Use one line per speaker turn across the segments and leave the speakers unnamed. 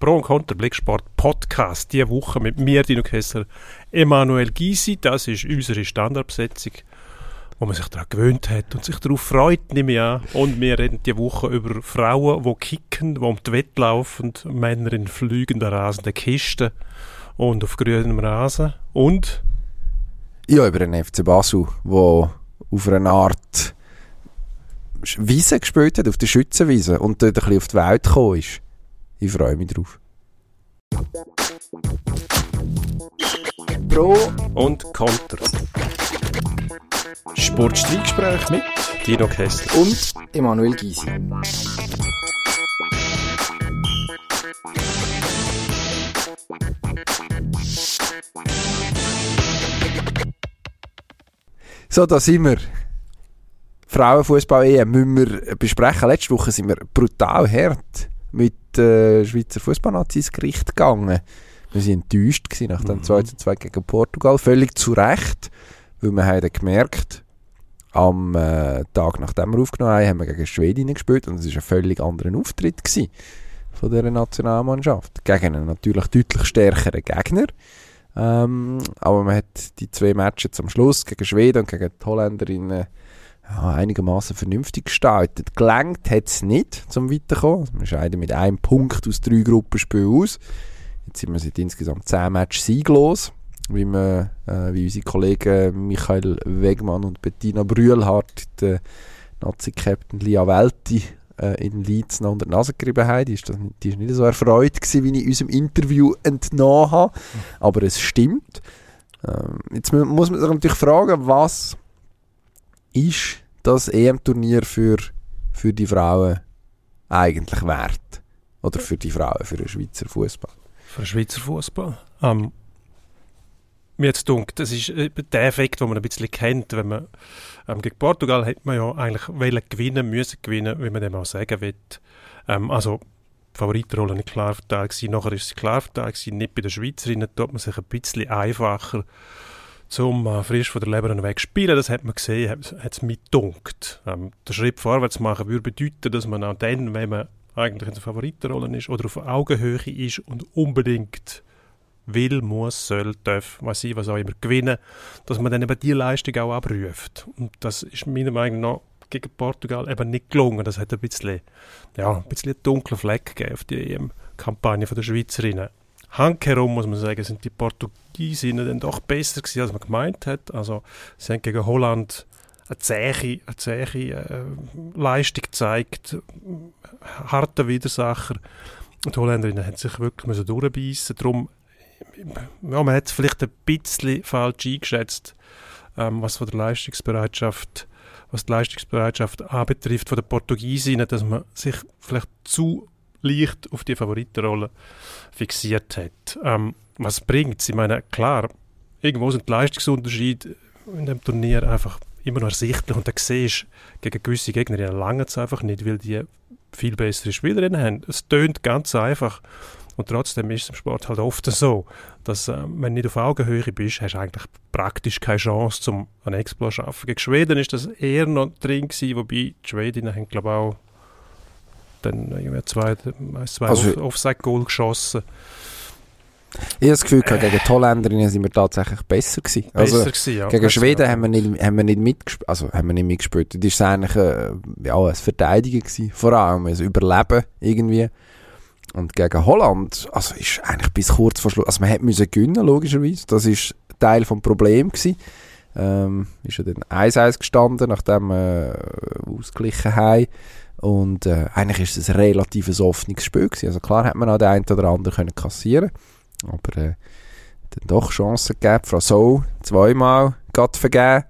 Pro und Contra Blicksport Podcast. Diese Woche mit mir, Dino Kessler, Emanuel Gysi. Das ist unsere Standardbesetzung, wo man sich daran gewöhnt hat und sich darauf freut, nehme ich an. Und wir reden diese Woche über Frauen, die kicken, die um die Wette laufen, Männer in fliegenden, rasenden Kisten und auf grünem Rasen. Und?
Ja, über den FC Basel, der auf einer Art Wiese gespielt hat, auf der Schützenwiese und dort ein bisschen auf die Welt gekommen ist. Ich freue mich drauf.
Pro und Contra.
Sportstreitgespräch mit
Dino Kessler
und Emanuel Gysi.
So, da sind wir. Frauenfußball-EM müssen wir besprechen. Letzte Woche sind wir brutal hart mit äh, Schweizer Fußballnazis Gericht gegangen. Wir waren enttäuscht nach dem mhm. 2 2 gegen Portugal. Völlig zu Recht, weil wir haben gemerkt, am äh, Tag nachdem wir aufgenommen haben, haben wir gegen Schweden gespielt und es war ein völlig anderer Auftritt gewesen von dieser Nationalmannschaft. Gegen einen natürlich deutlich stärkeren Gegner. Ähm, aber man hat die zwei Matches am Schluss gegen Schweden und gegen die Holländerinnen ja, einigermaßen vernünftig gestaltet. Gelangt hat es nicht zum Weiterkommen. Wir scheiden mit einem Punkt aus drei Gruppenspielen aus. Jetzt sind wir seit insgesamt zehn Matches sieglos. Wie, wir, äh, wie unsere Kollegen Michael Wegmann und Bettina Brühlhardt, der Nazi-Captain Lia Welti, äh, in Leeds noch unter die Nase gerieben haben. Die ist, das, die ist nicht so erfreut gewesen, wie ich unserem Interview entnommen habe. Aber es stimmt. Ähm, jetzt muss man sich natürlich fragen, was ist das EM-Turnier für, für die Frauen eigentlich wert? Oder für die Frauen, für den Schweizer Fußball?
Für den Schweizer Fußball? Ähm, mir jetzt dunkt, das ist äh, der Effekt, den man ein bisschen kennt, wenn man ähm, gegen Portugal hätte man ja eigentlich wollen gewinnen, müssen gewinnen, wie man dem auch sagen will. Ähm, also Favoritenrolle nicht klar verteilt gewesen, nachher ist sie klar verteilt gewesen, nicht bei den Schweizerinnen, tut man sich ein bisschen einfacher zum äh, frisch von der Leber weg spielen. Das hat man gesehen, hat es mit dunkt. Ähm, der Schritt vorwärts machen würde bedeuten, dass man auch dann, wenn man eigentlich in der Favoritenrolle ist oder auf Augenhöhe ist und unbedingt will, muss, soll, darf, was ich, was auch immer gewinnen, dass man dann eben die Leistung auch abruft. Und das ist meiner Meinung nach gegen Portugal eben nicht gelungen. Das hat ein bisschen, ja, ein bisschen dunklen Fleck gegeben auf die EM-Kampagne der Schweizerinnen. Handherum muss man sagen, sind die Portugiesinnen dann doch besser gewesen, als man gemeint hat. Also sie haben gegen Holland eine zähe, eine zähe äh, Leistung gezeigt, harter Widersacher. Und die Holländerinnen haben sich wirklich durchbeissen. Darum, ja, man hat es vielleicht ein bisschen falsch eingeschätzt, ähm, was von der Leistungsbereitschaft was die Leistungsbereitschaft anbetrifft von den Portugiesinnen, dass man sich vielleicht zu leicht auf die Favoritenrolle fixiert hat. Ähm, was bringt Ich meine, klar, irgendwo sind die Leistungsunterschiede in dem Turnier einfach immer noch ersichtlich und da siehst gegen gewisse Gegner lange es einfach nicht, weil die viel bessere Spielerinnen haben. Es tönt ganz einfach und trotzdem ist es im Sport halt oft so, dass äh, wenn du nicht auf Augenhöhe bist, hast du eigentlich praktisch keine Chance, um einen Exploit zu schaffen. Gegen Schweden ist das eher noch drin gewesen, wobei die Schwedinnen haben glaube ich auch dann irgendwie zwei, zwei also, Offside-Goal geschossen.
Ich habe das Gefühl, äh, gegen die Holländerinnen sind wir tatsächlich besser gewesen.
Besser also, gewesen, ja.
Gegen Schweden haben wir nicht, haben wir nicht mitgespielt, also haben wir nicht mitgespielt. Das war eigentlich äh, ja, ein Verteidigen gewesen, vor allem ein Überleben irgendwie. Und gegen Holland, also ist eigentlich bis kurz vor Schluss, also man hätte müssen gewinnen, logischerweise. Das ist Teil des Problems gewesen. Ähm, ist ja dann 1-1 gestanden, nachdem wir äh, ausgeglichen haben. Und äh, eigentlich ist es ein relativ offenes Spiel gewesen. Also klar hat man auch den einen oder anderen können kassieren aber äh, dann doch Chancen gegeben. Frau Soul zweimal Gott vergeben.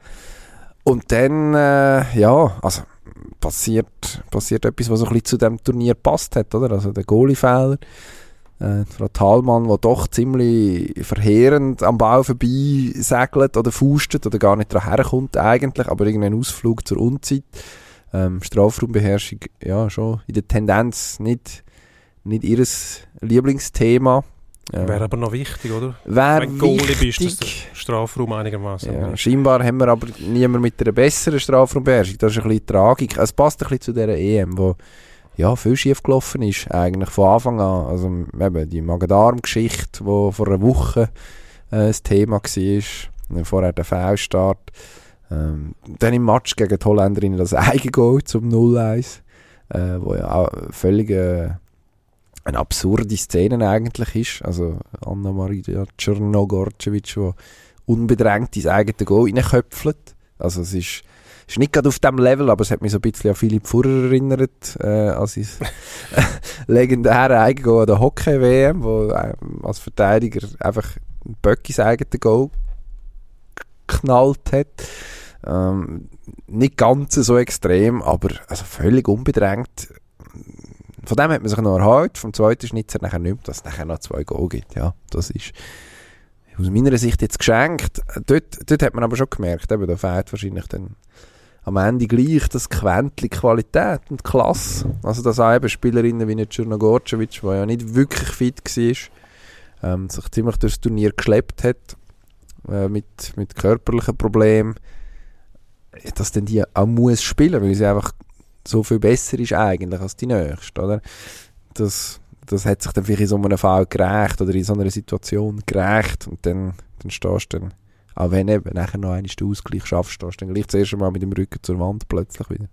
Und dann, äh, ja, also passiert, passiert etwas, was so ein bisschen zu dem Turnier passt hat, oder? Also der Goalie-Fehler. Äh, Frau Thalmann, die doch ziemlich verheerend am Ball vorbei segelt oder fustet oder gar nicht daran herkommt eigentlich, aber irgendein Ausflug zur Unzeit ähm, Strafraumbeherrschung ja schon in der Tendenz nicht, nicht ihr Lieblingsthema.
Ja. Wäre aber noch wichtig, oder?
Wäre Wenn Goalie bist,
dass der Strafraum einigermaßen.
Ja, scheinbar haben wir aber niemand mit einer besseren Strafraumbeherrschung. Das ist ein bisschen Tragik. Es passt ein bisschen zu dieser EM, wo ja, viel schief gelaufen ist, eigentlich von Anfang an. Also eben die Magen-Darm-Geschichte, die vor einer Woche äh, das Thema war, vorher der Fehlstart. Ähm, dann im Match gegen die Holländerinnen das Eigengoal zum 0-1, äh, wo ja auch völlig äh, eine absurde Szene eigentlich ist. Also Anna-Maria Czernogorcevic, die unbedrängt ins eigene Goal reinköpfelt. Also es ist, ist nicht gerade auf dem Level, aber es hat mich so ein bisschen an Philipp Furrer erinnert, äh, als ich legendäre Eigengoal an der Hockey-WM, wo äh, als Verteidiger einfach ein Böck ins eigene Goal geknallt hat. Ähm, nicht ganz so extrem, aber also völlig unbedrängt. Von dem hat man sich noch erhalten. Vom zweiten Schnitzer nachher nicht dass es nachher noch zwei Goal gibt. Ja, das ist aus meiner Sicht jetzt geschenkt. Dort, dort hat man aber schon gemerkt, eben, da fehlt wahrscheinlich dann am Ende gleich das Quäntchen Qualität und Klasse. Also dass auch eben Spielerinnen wie Czernogorcevic, die ja nicht wirklich fit war, ähm, sich ziemlich durchs Turnier geschleppt hat äh, mit, mit körperlichen Problemen, dass dann die auch muss spielen, weil sie einfach so viel besser ist eigentlich als die Nächste, oder? Das, das hat sich dann vielleicht in so einem Fall gerecht oder in so einer Situation gerecht und dann, dann stehst du dann, auch wenn eben nachher noch einmal den Ausgleich schaffst, stehst du dann gleich zuerst einmal mit dem Rücken zur Wand plötzlich wieder.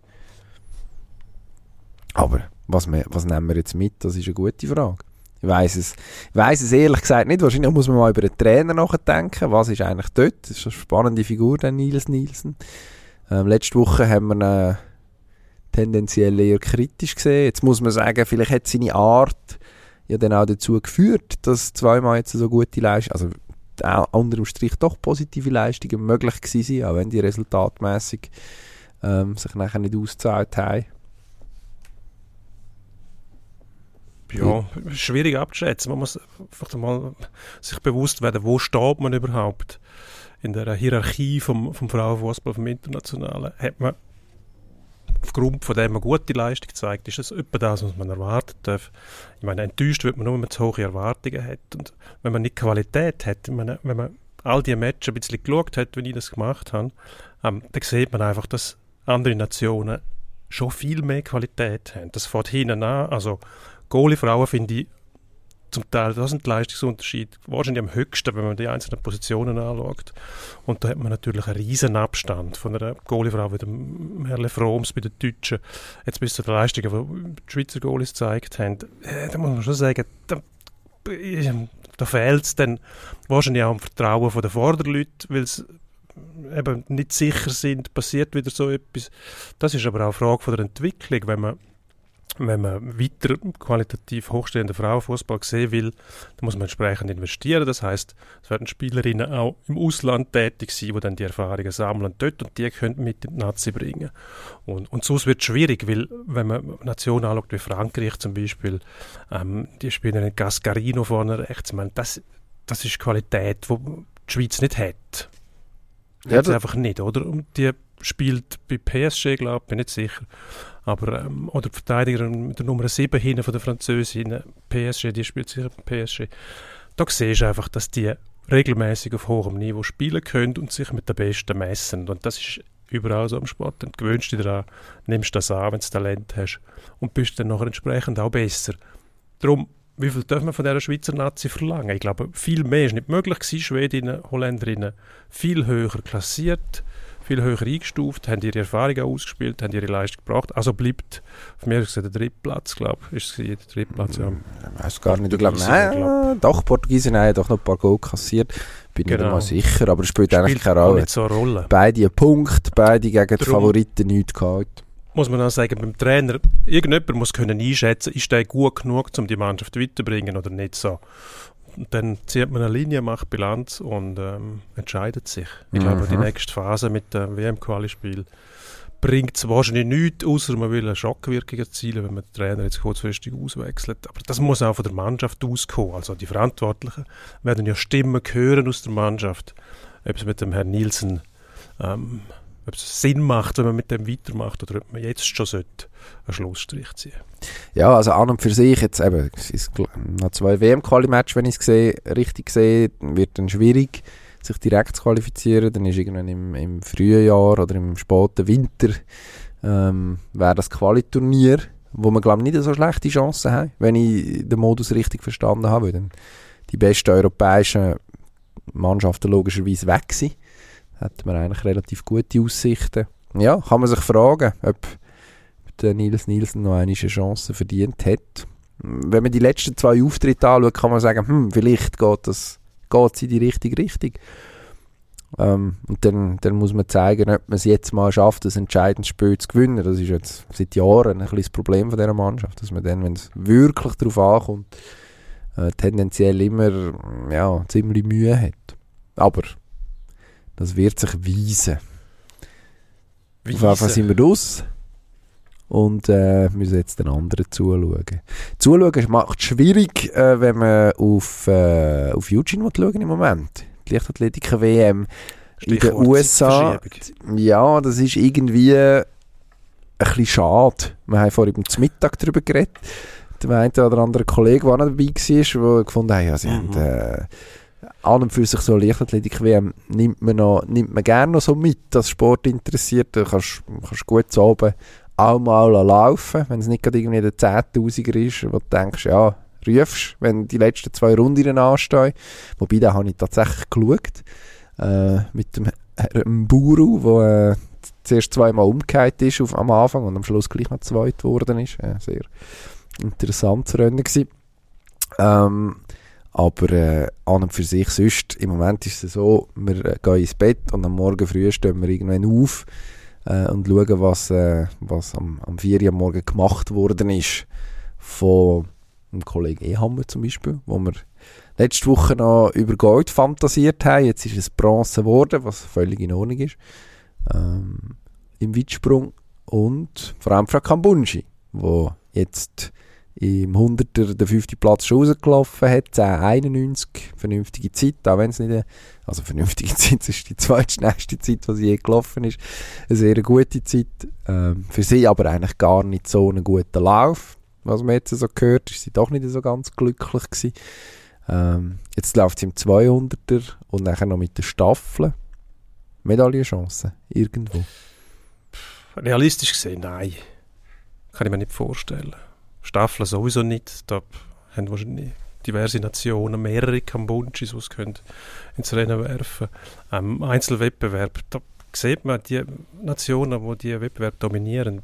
Aber was, wir, was nehmen wir jetzt mit, das ist eine gute Frage. Ich weiß es, ich weiss es ehrlich gesagt nicht. Wahrscheinlich muss man mal über den Trainer nachdenken. Was ist eigentlich dort? Das ist eine spannende Figur, der Nils Nielsen. Ähm, letzte Woche haben wir ihn äh, tendenziell eher kritisch gesehen. Jetzt muss man sagen, vielleicht hat seine Art ja dann auch dazu geführt, dass zweimal jetzt so gute Leistungen, also unter dem Strich doch positive Leistungen möglich gewesen sind, auch wenn die resultatmäßig ähm, sich nachher nicht ausgezahlt haben.
Ja, schwierig abzuschätzen. Man muss einfach mal sich bewusst werden, wo steht man überhaupt in der Hierarchie vom, vom Frauenfußball, vom Internationalen. Hat man aufgrund von dem eine gute Leistung gezeigt, ist das etwa das, was man erwarten darf. Ich meine, enttäuscht wird man nur, wenn man zu hohe Erwartungen hat. Und wenn man nicht Qualität hat, meine, wenn man all die Matches ein bisschen geschaut hat, wie ich das gemacht habe, ähm, dann sieht man einfach, dass andere Nationen schon viel mehr Qualität haben. Das fährt hinten an. Also Goalie-Frauen finde ich zum Teil, das sind Leistungsunterschiede wahrscheinlich am höchsten, wenn man die einzelnen Positionen anschaut. Und da hat man natürlich einen riesen Abstand von einer Goaliefrau wie dem Herrle Froms bei den Deutschen, jetzt bis zu den Leistungen, die die Schweizer Goalies gezeigt haben. Äh, da muss man schon sagen, da, da fehlt es dann wahrscheinlich auch am Vertrauen der Vorderleute, weil sie eben nicht sicher sind, passiert wieder so etwas. Das ist aber auch eine Frage von der Entwicklung, wenn man wenn man weiter qualitativ hochstehenden Frauenfußball sehen will, dann muss man entsprechend investieren. Das heißt, es werden Spielerinnen auch im Ausland tätig sein, die dann die Erfahrungen sammeln dort und die können mit in die Nazi bringen. Und, und so wird es schwierig, weil wenn man Nationen anschaut, wie Frankreich zum Beispiel, ähm, die spielen in Gascarino vorne rechts, meine, das, das ist Qualität, die die Schweiz nicht hat. Ja, hat einfach nicht, oder? Und die spielt bei PSG, glaube ich, bin nicht sicher. Aber, ähm, oder die Verteidigerin mit der Nummer 7 hinten von der Französin, PSG, die spielt sicher PSG. Da siehst du einfach, dass die regelmäßig auf hohem Niveau spielen können und sich mit den Besten messen. Und das ist überall so am Sport. Dann gewöhnst du dich daran, nimmst das an, wenn du Talent hast und bist dann nachher entsprechend auch besser. Darum, wie viel dürfen wir von dieser Schweizer Nazi verlangen? Ich glaube, viel mehr ist nicht möglich gewesen. Schwedinnen, Holländerinnen viel höher klassiert viel höher eingestuft, haben ihre Erfahrungen ausgespielt, haben ihre Leistung gebracht. Also bleibt auf mir gesagt der Drittplatz, glaube ich. Ist es der Drittplatz, ja.
Ich weiß gar nicht. Ich glaube, nein, glaub. doch, Portugiesen haben doch noch ein paar Goal kassiert. Bin genau. nicht mal sicher, aber es spielt, spielt eigentlich keine Rolle.
So eine Rolle.
Beide einen Punkt, beide gegen Darum die Favoriten nichts gehabt.
Muss man auch sagen, beim Trainer, irgendjemand muss können einschätzen, ist der gut genug, um die Mannschaft weiterzubringen oder nicht so dann zieht man eine Linie, macht Bilanz und ähm, entscheidet sich. Ich mhm. glaube, die nächste Phase mit dem WM-Quali-Spiel bringt es wahrscheinlich nichts, außer man will eine Schockwirkung erzielen, wenn man den Trainer jetzt kurzfristig auswechselt. Aber das muss auch von der Mannschaft auskommen. Also die Verantwortlichen werden ja Stimmen hören aus der Mannschaft, ob es mit dem Herrn Nielsen ähm, ob es Sinn macht, wenn man mit dem weitermacht oder ob man jetzt schon sollte einen Schlussstrich ziehen
Ja, also an und für sich, jetzt eben, es ist noch zwei WM-Quali-Match, wenn ich es richtig sehe, wird dann schwierig, sich direkt zu qualifizieren. Dann ist irgendwann im, im frühen Jahr oder im späten Winter ähm, wäre das Quali-Turnier, wo wir glaube ich nicht so schlechte Chancen haben, wenn ich den Modus richtig verstanden habe, weil dann die besten europäischen Mannschaften logischerweise weg sind. Hat man eigentlich relativ gute Aussichten. Ja, kann man sich fragen, ob der Nils Nielsen noch eine Chance verdient hat. Wenn man die letzten zwei Auftritte anschaut, kann man sagen, hm, vielleicht geht es geht in die richtige Richtung. Ähm, und dann, dann muss man zeigen, ob man es jetzt mal schafft, das entscheidende Spiel zu gewinnen. Das ist jetzt seit Jahren ein bisschen das Problem von dieser Mannschaft, dass man dann, wenn es wirklich darauf ankommt, äh, tendenziell immer ja, ziemlich Mühe hat. Aber das wird sich weisen. Auf jeden Fall sind wir raus und äh, müssen jetzt den anderen zuschauen. Zuschauen macht es schwierig, äh, wenn man auf, äh, auf Eugene schauen im Moment. Die Leichtathletik-WM in den USA. Ja, das ist irgendwie ein bisschen schade. Wir haben vorhin zum Mittag darüber geredet. Der eine oder andere Kollege, der dabei war, der gefunden hat, ja, sie mhm. haben... Äh, an und für sich so Leichtathletik-WM nimmt man, noch, nimmt man gerne noch so mit, dass Sport interessiert. Du kannst, kannst gut zu oben auch mal laufen, wenn es nicht gerade irgendwie der 10.000er ist, wo du denkst, ja, rufst, wenn die letzten zwei Runden anstehen. Wobei, da habe ich tatsächlich geschaut, äh, mit dem Herrn Buru, der äh, zuerst zweimal umgekehrt ist auf, am Anfang und am Schluss gleich noch zweit geworden ist. Äh, sehr interessantes Rennen gewesen. Ähm, aber äh, an und für sich sonst, im Moment ist es so, wir äh, gehen ins Bett und am Morgen früh stehen wir irgendwann auf äh, und schauen, was, äh, was am, am 4 Uhr am Morgen gemacht worden ist von einem Kollegen Ehammer zum Beispiel, wo wir letzte Woche noch über Gold fantasiert haben. Jetzt ist es Bronze geworden, was völlig in Ordnung ist. Ähm, Im Weitsprung und vor allem Frau Kambunji, wo jetzt im 100er den fünften Platz schon rausgelaufen hat, 10,91, vernünftige Zeit, auch wenn es nicht, eine, also vernünftige Zeit, das ist die zweitschnellste Zeit, die je gelaufen ist, eine sehr gute Zeit, ähm, für sie aber eigentlich gar nicht so einen guten Lauf, was man jetzt so gehört, ist sie doch nicht so ganz glücklich gewesen. Ähm, jetzt läuft sie im 200er und nachher noch mit der Staffel. Medaillenchancen, irgendwo?
Realistisch gesehen, nein. Kann ich mir nicht vorstellen. Staffeln sowieso nicht. Da haben wahrscheinlich diverse Nationen mehrere Kambunchis, die es können ins Rennen werfen können. Ähm, Einzelwettbewerb, da sieht man, die Nationen, die die Wettbewerb dominieren,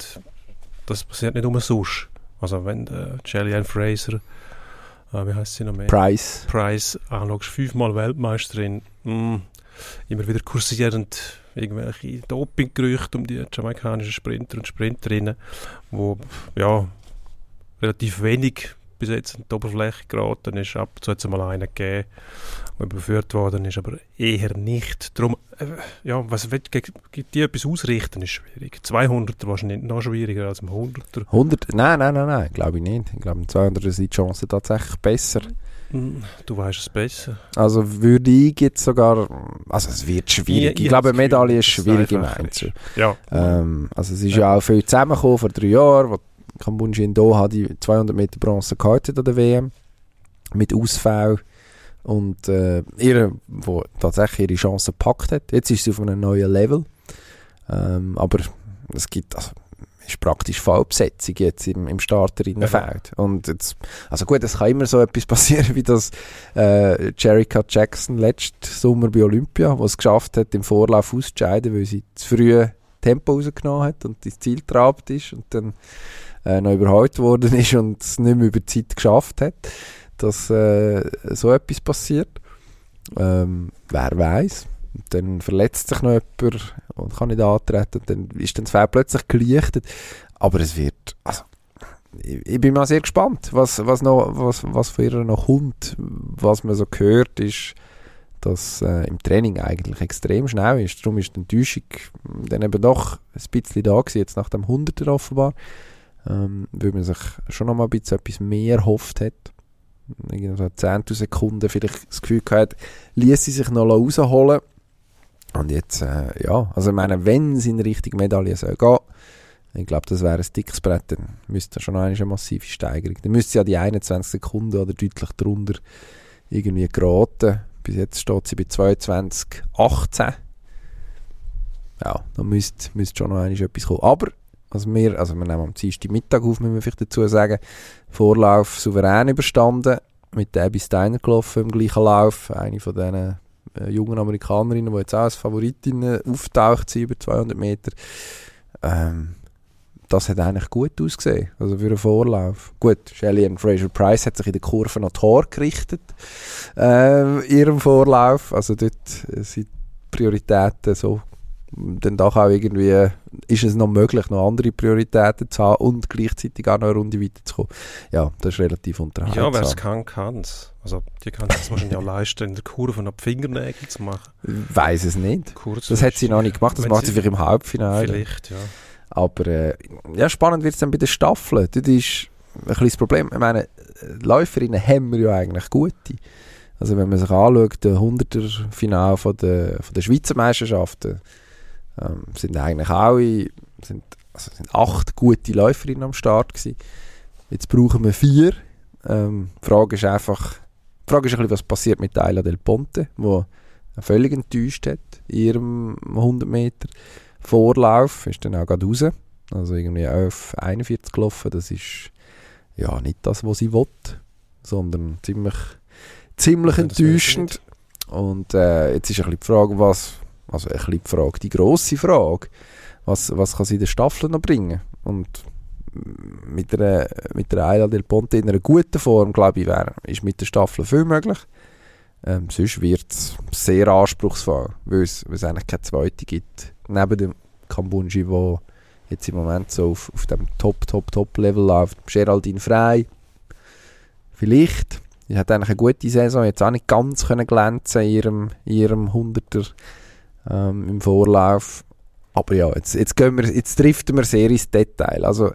das passiert nicht umsonst. Also wenn äh, Jillian Fraser, äh, wie heißt sie noch mehr?
Price.
Price, anschaust, fünfmal Weltmeisterin, mh, mm, immer wieder kursierend irgendwelche Dopinggerüchte um die jamaikanischen Sprinter und Sprinterinnen, wo ja relativ wenig bis jetzt an die Oberfläche geraten ist. Ab und zu hat es mal einen gegeben, der überführt worden ist, aber eher nicht. Darum, äh, ja, was will, gibt die etwas ausrichten, ist schwierig. 200er wahrscheinlich noch schwieriger als ein 100er.
100? Nein, nein, nein, nein, glaube ich nicht. Ich glaube, im 200er sind die Chancen tatsächlich besser.
Hm, du weißt es besser.
Also würde ich jetzt sogar, also es wird schwierig. Ich, ich, glaube, eine Medaille ist schwierig im Einzel.
Ja.
Ähm, also es ist ja. ja auch viel zusammengekommen vor drei Jahren, wo Kambunji in Doha die 200 Meter Bronze gehalten an der WM mit Ausfall und äh, ihre, wo tatsächlich ihre Chance gepackt hat. Jetzt ist sie auf einem neuen Level, ähm, aber es gibt also, ist praktisch Vollbesetzung jetzt im, im Starterinnenfeld. Ja. Und jetzt, also gut, es kann immer so etwas passieren, wie das äh, Jerica Jackson letzten Sommer bei Olympia, wo es geschafft hat, im Vorlauf auszuscheiden, weil sie zu früh Tempo rausgenommen hat und ins Ziel trabt ist und dann äh, noch überholt worden ist und es nicht mehr über die Zeit geschafft hat, dass äh, so etwas passiert. Ähm, wer weiß. Dann verletzt sich noch jemand und kann nicht antreten und dann ist dann das Feld plötzlich gelichtet. Aber es wird, also, ich, ich, bin mal sehr gespannt, was, was, noch, was, was für ihr noch kommt. Was man so gehört, ist, dass äh, im Training eigentlich extrem schnell ist. Darum ist die Enttäuschung dann eben doch ein bisschen da gewesen, jetzt nach dem 100er offenbar ähm, weil man sich schon noch mal ein bisschen etwas mehr hofft hat. Irgendwie so 10 Sekunden vielleicht das Gefühl gehabt, ließ sie sich noch rausholen. Und jetzt, äh, ja, also ich meine, wenn es in Richtung Medaille soll gehen, ich glaube, das wäre ein dickes Brett, dann müsste schon noch eine massive Steigerung. Dann müsste sie ja die 21 Sekunden oder deutlich drunter irgendwie geraten. Bis jetzt steht sie bei 22,18. Ja, da müsste, müsste schon noch etwas kommen. Aber Also wir, also wir nehmen am Dienstag Mittag auf, müssen wir vielleicht dazu sagen. Vorlauf souverän überstanden, mit Abby Steiner gelaufen im gleichen Lauf. Eine von diesen äh, jungen Amerikanerinnen, die jetzt auch als Favoritin auftaucht sind, über 200 Meter. Ähm, das hat eigentlich gut ausgesehen, also für einen Vorlauf. Gut, Shelley und Fraser Price hat sich in der Kurve noch Tor gerichtet, äh, ihrem Vorlauf. Also dort sind Prioritäten so dann doch auch irgendwie ist es noch möglich, noch andere Prioritäten zu haben und gleichzeitig auch noch eine Runde weiterzukommen. Ja, das ist relativ unterhaltsam.
Ja, wer es kann, kann es. Also die kann es wahrscheinlich auch leisten, in der Kurve noch die Fingernägel zu machen.
Ich weiß es nicht.
Kurz
Das hat sie noch nicht gemacht, das macht sie
sie-
vielleicht im Halbfinale.
Vielleicht, ja.
Aber äh, ja, spannend wird es dann bei den Staffeln. Das ist ein bisschen das Problem. Ich meine, Läuferinnen haben wir ja eigentlich gute. Also wenn man sich anschaut, der 100er-Final von der, von der Schweizer Meisterschaften, ähm, sind eigentlich alle sind, also sind acht gute Läuferinnen am Start gewesen. Jetzt brauchen wir vier. Ähm, die Frage ist einfach, die Frage ist ein bisschen, was passiert mit Ayla Del Ponte, wo völlig enttäuscht hat in ihrem 100 Meter. Vorlauf ist dann auch gerade raus. Also irgendwie 11, 41 gelaufen. Das ist ja nicht das, was sie will, sondern ziemlich, ziemlich
Ja,
enttäuschend. Und äh, jetzt ist ein bisschen die Frage, was, also ein die Frage, die grosse Frage, was, was kann sie der Staffel noch bringen? Und mit der, mit der Ayla del Ponte in einer guten Form, glaube ich, wär, ist mit der Staffel viel möglich. Ähm, sonst wird es sehr anspruchsvoll, weil es, eigentlich keine zweite gibt. Neben dem Kambunji, der jetzt im Moment so auf, auf dem Top, Top, Top-Level läuft. Geraldine Frey, vielleicht. Sie hat eigentlich eine gute Saison, jetzt auch nicht ganz können glänzen in ihrem, in ihrem 100er ähm, im Vorlauf. Aber ja, jetzt, jetzt, gehen wir, jetzt driften wir sehr ins Detail. Also,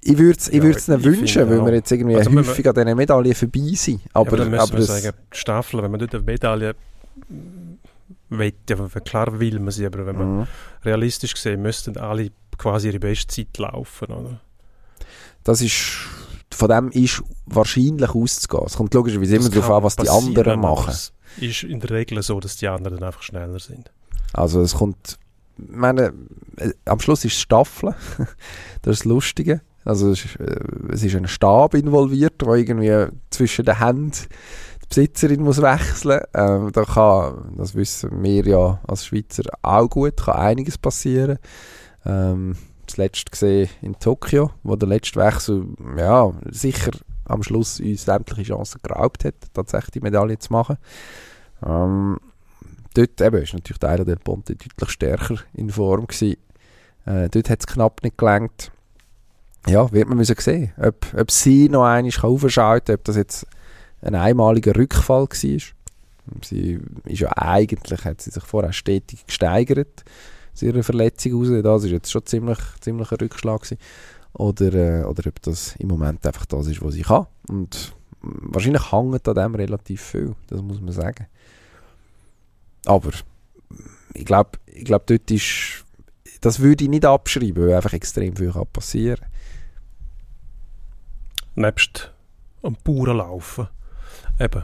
ich würde es ich
Ja,
würd's ihnen
ich
wünschen, weil wir jetzt irgendwie
Also, wenn wir-
häufig an diesen Medaillen vorbei sind. Aber,
Aber, ja, dann
aber
wir
es-
sagen, die Staffel, wenn man dort eine Medaille will, klar will man sie, aber wenn man
Mhm.
realistisch gesehen, müssten alle quasi ihre Bestzeit laufen, oder?
Das ist, von dem ist wahrscheinlich auszugehen. Es kommt logischerweise immer darauf an, was die anderen
aber
machen.
Es ist in der Regel so, dass die anderen dann einfach schneller sind.
Also es kommt, ich meine, äh, am Schluss ist es Staffeln. das ist das Lustige. Also es ist, äh, es ist ein Stab involviert, der irgendwie zwischen den Händen die Besitzerin muss wechseln. Ähm, da kann, das wissen wir ja als Schweizer auch gut, kann einiges passieren. Ähm, das letzte gesehen in Tokio, wo der letzte Wechsel ja, sicher am Schluss uns sämtliche Chancen geraubt hat, tatsächlich die Medaille zu machen. Ähm, dort eben ist natürlich der del Ponte deutlich stärker in Form gewesen. Äh, dort hat es knapp nicht gelangt. Ja, wird man müssen sehen, ob, ob sie noch einmal aufschalten ob das jetzt ein einmaliger Rückfall war. Sie ist ja eigentlich, hat sie sich vorher stetig gesteigert aus ihrer Verletzung raus. Das ist jetzt schon ziemlich, ziemlich ein Rückschlag gewesen. Oder, äh, oder ob das im Moment einfach das ist, was sie kann. Und wahrscheinlich hängt an dem relativ viel, das muss man sagen. Aber ich glaube, ich glaub, dort ist, das würde ich nicht abschreiben, weil einfach extrem viel kann passieren
Nebst am puren Laufen. Eben.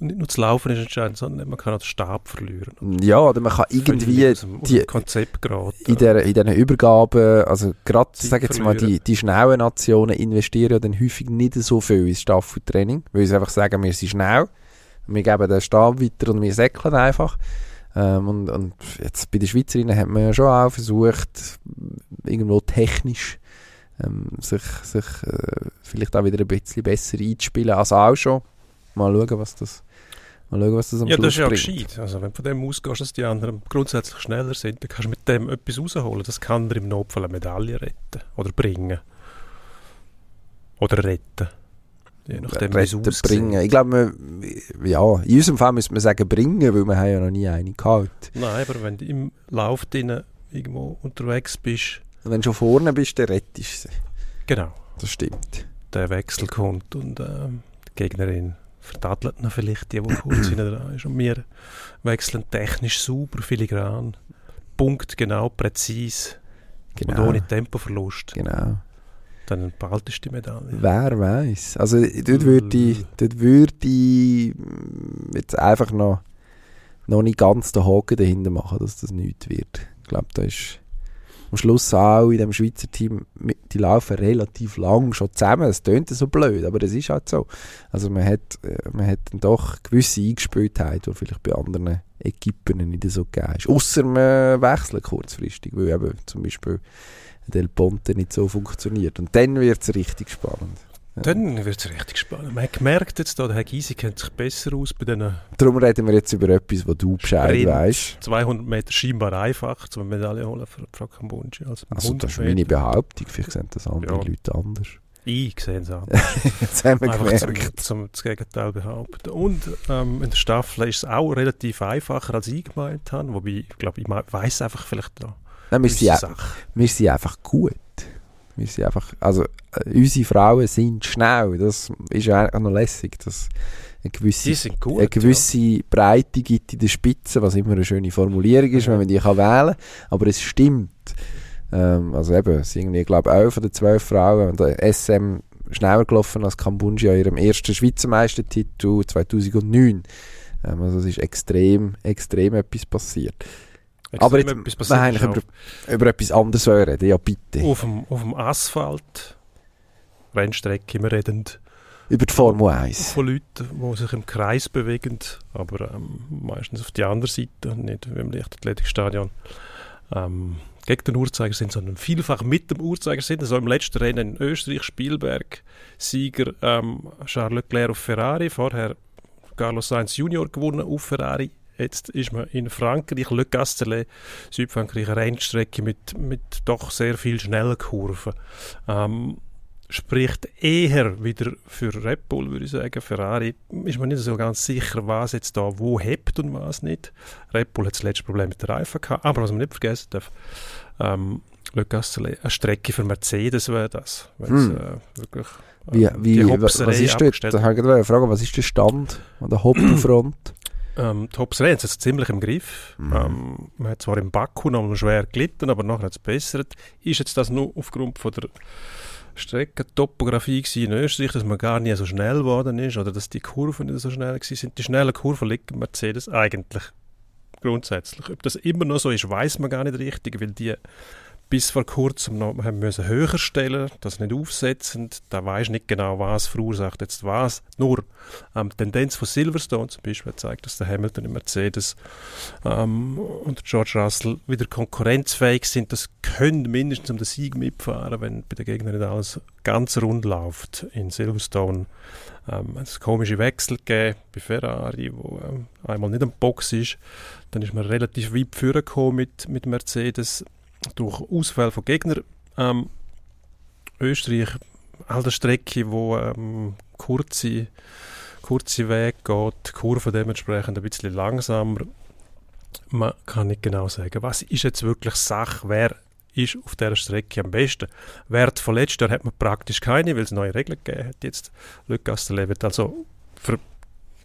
Nicht nur das Laufen ist entscheidend, sondern man kann auch den Stab verlieren.
Ja, oder man kann irgendwie die-
Konzept geraten.
in, der, in diesen Übergaben, also gerade,
Zeit
sag jetzt mal, die, die schnellen Nationen investieren ja dann häufig nicht so viel ins Staffeltraining, weil sie einfach sagen, wir sind schnell, wir geben den Stab weiter und wir säckeln einfach. Ähm, und, und jetzt bei den Schweizerinnen hat man ja schon auch versucht, irgendwo technisch ähm, sich, sich äh, vielleicht auch wieder ein bisschen besser einzuspielen als auch schon. Mal schauen, was das, mal schauen, was das am
ja,
Schluss
das ist ja
bringt.
gescheit. Also wenn du von dem ausgehst, dass die anderen grundsätzlich schneller sind, dann kannst du mit dem etwas rausholen. Das kann dir im Notfall eine Medaille retten. Oder bringen. Oder retten. Je nachdem,
bringen. Ich glaube, ja, in unserem Fall müssen wir sagen bringen, weil wir haben ja noch nie eine gehabt.
Nein, aber wenn du im Lauf drinnen irgendwo unterwegs bist,
Und wenn du schon vorne bist, dann rettest du sie.
genau,
Das stimmt.
der Wechsel kommt und ähm, die Gegnerin verdattelt noch vielleicht die, die kurz hinten dran ist. Und wir wechseln technisch sauber, filigran, punktgenau, präzise
Genau.
und ohne Tempoverlust.
genau.
Dann behaltest du die Medaille.
Wer weiß. Also dort würde ich, dort würde ich jetzt einfach noch, noch nicht ganz den Haken dahinter machen, dass das nichts wird. Ich glaube, da ist am Schluss auch in dem Schweizer Team, die laufen relativ lang schon zusammen. Es tönt so blöd, aber es ist halt so. Also man hat, äh, man hat dann doch gewisse Eingespieltheit, die vielleicht bei anderen Equipen nicht so gegeben ist. Ausser man wechselt kurzfristig, weil eben zum Beispiel Del Ponte nicht so funktioniert. Und dann wird es richtig spannend. Ja.
Dann wird es richtig spannend. Man hat gemerkt jetzt, da, der Herr Gysi kennt sich besser aus bei diesen
Darum reden wir jetzt über etwas, wo du Bescheid weißt.
200 Meter scheinbar einfach, um eine Medaille holen für Frau Kambunji. Also,
Also das ist
100
meine
Meter.
Behauptung. Vielleicht sehen das andere
Ja.
Leute anders.
Ich sehe es an.
Jetzt haben wir
Einfach zum,
gemerkt.
zum das Gegenteil behaupten. Und ähm, in der Staffel ist es auch relativ einfacher, als ich gemeint habe. Wobei, ich glaube, ich weiß einfach vielleicht noch
Nein, wir, sind, wir sind einfach gut. Wir sind einfach, also äh, unsere Frauen sind schnell. Das ist ja eigentlich noch lässig, dass eine gewisse,
gut.
eine gewisse Breite gibt in der Spitze, was immer eine schöne Formulierung ist,
Ja.
wenn man die kann wählen kann. Aber es stimmt. Ähm, also eben, es sind irgendwie, ich glaube, elf oder zwölf Frauen und der SM schneller gelaufen als Kambunji an ihrem ersten Schweizer Meistertitel 2009. Ähm, also es ist extrem, extrem etwas passiert. Aber jetzt,
etwas
wir haben über, über etwas anderes reden. Ja, bitte.
auf, dem, auf dem Asphalt, Rennstrecke, wir reden
Über die Formel 1.
von Leuten, die sich im Kreis bewegen, aber ähm, meistens auf die andere Seite, nicht wie im Leichtathletikstadion. Ähm, gegen den Uhrzeigersinn, sondern vielfach mit dem Uhrzeigersinn. Also im letzten Rennen in Österreich, Spielberg, Sieger ähm, Charles Leclerc auf Ferrari, vorher Carlos Sainz Junior gewonnen auf Ferrari. Jetzt ist man in Frankreich, Le Castellet, Südfrankreich, eine Rennstrecke mit, mit doch sehr viel schnellen Kurven. Ähm, spricht eher wieder für Red Bull, würde ich sagen. Ferrari ist man nicht so ganz sicher, was jetzt da wo hebt und was nicht. Red Bull hat das letzte Problem mit der Reifen gehabt. Aber was man nicht vergessen darf, ähm, Le Castellet, eine Strecke für Mercedes wäre das.
Hm.
äh, wirklich äh,
Wie, wie,
die
wa- was ist dort? Da habe ich gerade fragen, was ist der Stand an der Hoppenfront?
Ähm, die Hobbs Rennen ist ziemlich im Griff.
Mhm.
Ähm, man hat zwar im Baku noch schwer gelitten, aber nachher hat es bessert. Ist jetzt das nur aufgrund von der Streckentopografie gewesen in Österreich, dass man gar nie so schnell geworden ist oder dass die Kurven nicht so schnell sind? Die schnellen Kurven liegen Mercedes eigentlich grundsätzlich. Ob das immer noch so ist, weiß man gar nicht richtig, weil die bis vor kurzem noch haben müssen höher stellen, das nicht aufsetzen. Da weiß nicht genau, was verursacht jetzt was. Nur ähm, die Tendenz von Silverstone zum Beispiel zeigt, dass der Hamilton und Mercedes ähm, und George Russell wieder konkurrenzfähig sind. Das können mindestens um den Sieg mitfahren, wenn bei den Gegnern nicht alles ganz rund läuft. In Silverstone ähm, es komische Wechsel gegeben bei Ferrari, wo ähm, einmal nicht am Box ist. Dann ist man relativ weit vorgekommen mit, mit Mercedes durch Ausfall von Gegnern. Ähm, Österreich, all der Strecke, wo ähm, kurze, kurze Weg geht, die Kurve dementsprechend ein bisschen langsamer. Man kann nicht genau sagen, was ist jetzt wirklich Sache, wer ist auf dieser Strecke am besten. Wert von letztes Jahr hat man praktisch keine, weil es neue Regeln gegeben hat. Jetzt Castellet wird also für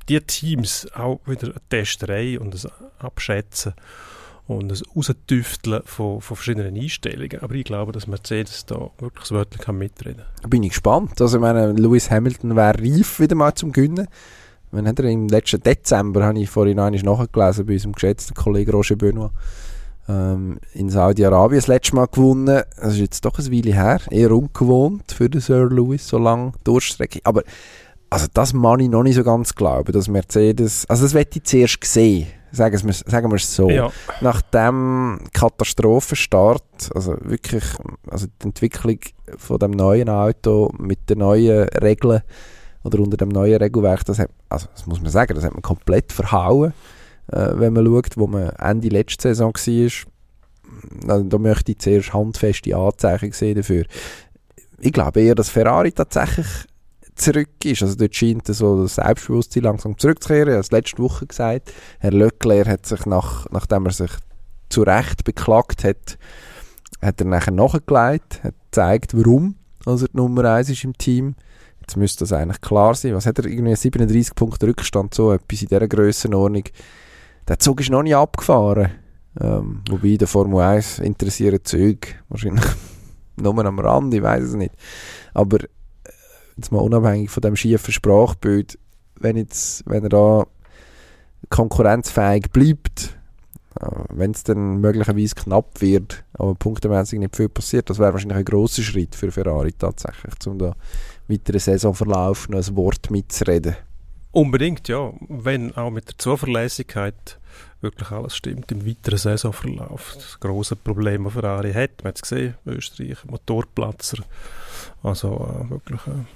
die Teams auch wieder eine Testerei und ein Abschätzen und ein Rausentüfteln von, von verschiedenen Einstellungen. Aber ich glaube, dass Mercedes da wirklich das Wörtchen kann mitreden
Da bin ich gespannt. Also ich meine, Lewis Hamilton wäre reif wieder mal zum Gewinnen. Wenn hat er im letzten Dezember, habe ich vorhin einmal nachgelesen, bei unserem geschätzten Kollegen Roger Benoit, ähm, in Saudi-Arabien das letzte Mal gewonnen. Das ist jetzt doch ein Weile her. Eher ungewohnt für den Sir Lewis, so lange Durchstrecke. Aber also das mag ich noch nicht so ganz glauben, dass Mercedes, also das werde ich zuerst sehen. Sagen wir, sagen wir es so.
Ja,
Nach dem Katastrophenstart, also wirklich, also die Entwicklung von dem neuen Auto mit den neuen Regeln oder unter dem neuen Regelwerk, das hat, also das muss man sagen, das hat man komplett verhauen, äh, wenn man schaut, wo man Ende letzte Saison war. Also, da möchte ich zuerst handfeste Anzeichen sehen dafür. Ich glaube eher, dass Ferrari tatsächlich zurück ist. Also dort scheint so das Selbstbewusstsein langsam zurückzukehren. Ich habe es letzte Woche gesagt. Herr Leclerc hat sich, nach, nachdem er sich zu Recht beklagt hat, hat er nachher nachgelegt, hat gezeigt, warum also die Nummer 1 ist im Team. Jetzt müsste das eigentlich klar sein. Was hat er? Irgendwie 37 Punkte Rückstand, so etwas in dieser Grössenordnung. Der Zug ist noch nicht abgefahren. Ähm, wobei der Formel 1 interessiert Züge wahrscheinlich nur am Rand, ich weiß es nicht. Aber jetzt mal unabhängig von dem schiefen Sprachbild, wenn, jetzt, wenn er da konkurrenzfähig bleibt, Äh, Wenn es dann möglicherweise knapp wird, aber punktemäßig nicht viel passiert, das wäre wahrscheinlich ein grosser Schritt für Ferrari tatsächlich, um da weiteren Saisonverlauf noch ein Wort mitzureden.
Unbedingt, ja. Wenn auch mit der Zuverlässigkeit wirklich alles stimmt im weiteren Saisonverlauf. Das große Problem, das Ferrari hat, man hat es gesehen, Österreich, Motorplatzer, also äh, wirklich ein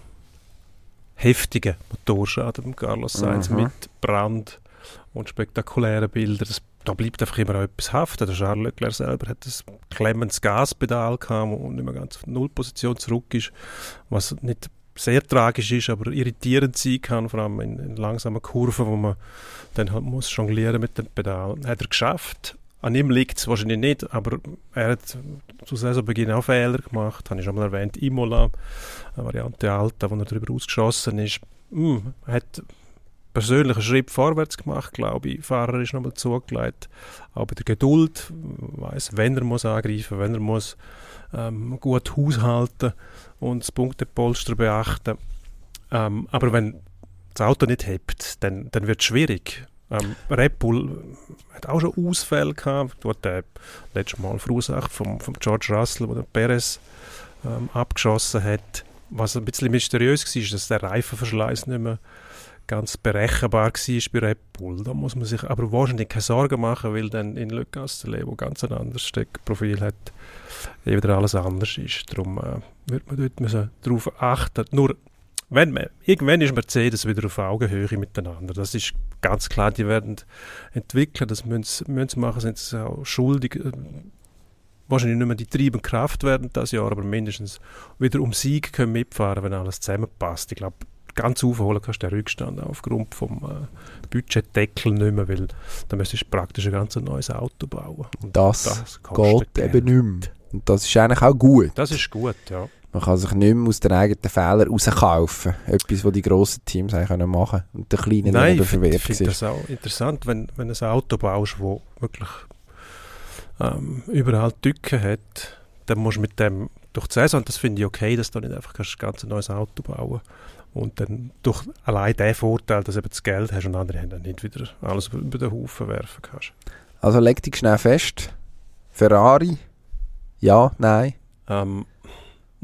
heftiger Motorschaden von Carlos Sainz
Mhm.
mit Brand und spektakulären Bildern. Das, da bleibt einfach immer etwas haften. Der Charles Leclerc selber hat ein klemmendes Gaspedal gehabt und nicht mehr ganz auf Nullposition zurück ist, was nicht sehr tragisch ist, aber irritierend sein kann, vor allem in, in langsamen Kurven, wo man dann halt muss jonglieren mit dem Pedal. Hat er geschafft. An ihm liegt es wahrscheinlich nicht, aber er hat zu Saisonbeginn auch Fehler gemacht, habe ich schon mal erwähnt, Imola, eine Variante Alta, wo er darüber ausgeschossen ist. Hm, hat persönlich einen Schritt vorwärts gemacht, glaube ich. Fahrer ist nochmal zugelegt. Auch bei der Geduld, weiß, wenn er muss angreifen, wenn er muss ähm, gut haushalten und das Punktepolster beachten. Ähm, aber wenn das Auto nicht hebt, dann, dann wird es schwierig. Ähm, Red Bull hat auch schon Ausfälle gehabt. Dort der letztes Mal verursacht vom, vom George Russell, wo der Perez ähm, abgeschossen hat. Was ein bisschen mysteriös war, ist, dass der Reifenverschleiß nicht mehr ganz berechenbar war bei Red Bull. Da muss man sich aber wahrscheinlich keine Sorgen machen, weil dann in Le Castellet, wo ganz ein anderes Steckprofil hat, eh wieder alles anders ist. Darum äh, wird man dort müssen darauf achten. Nur, wenn man, irgendwann ist Mercedes wieder auf Augenhöhe miteinander. Das ist ganz klar, die werden entwickeln, das müssen, sie- müssen sie machen, sind sie auch schuldig. äh, Wahrscheinlich nicht mehr die treibende Kraft werden das Jahr, aber mindestens wieder um Sieg können mitfahren, wenn alles zusammenpasst. Ich glaube, ganz aufholen kannst du den Rückstand aufgrund vom äh, Budgetdeckel nicht mehr, weil dann müsstest du praktisch ein ganz neues Auto bauen.
Und das,
Das
geht
Geld.
eben nicht mehr. Und das ist eigentlich auch gut.
Das ist gut, ja.
Man kann sich nicht mehr aus den eigenen Fehlern rauskaufen. Etwas, was die grossen Teams eigentlich können machen können. Und der kleine
Nein,
dann
ich finde find das auch interessant, wenn, wenn du ein Auto baust, das wirklich ähm, überall Tücken hat, dann musst du mit dem durch die Saison, und das finde ich okay, dass du nicht einfach kannst, ein ganz neues Auto bauen und dann durch allein den Vorteil, dass du eben das Geld hast und andere haben dann nicht wieder alles über über den Haufen werfen kannst.
Also leg dich schnell fest. Ferrari? Ja, nein.
Ähm,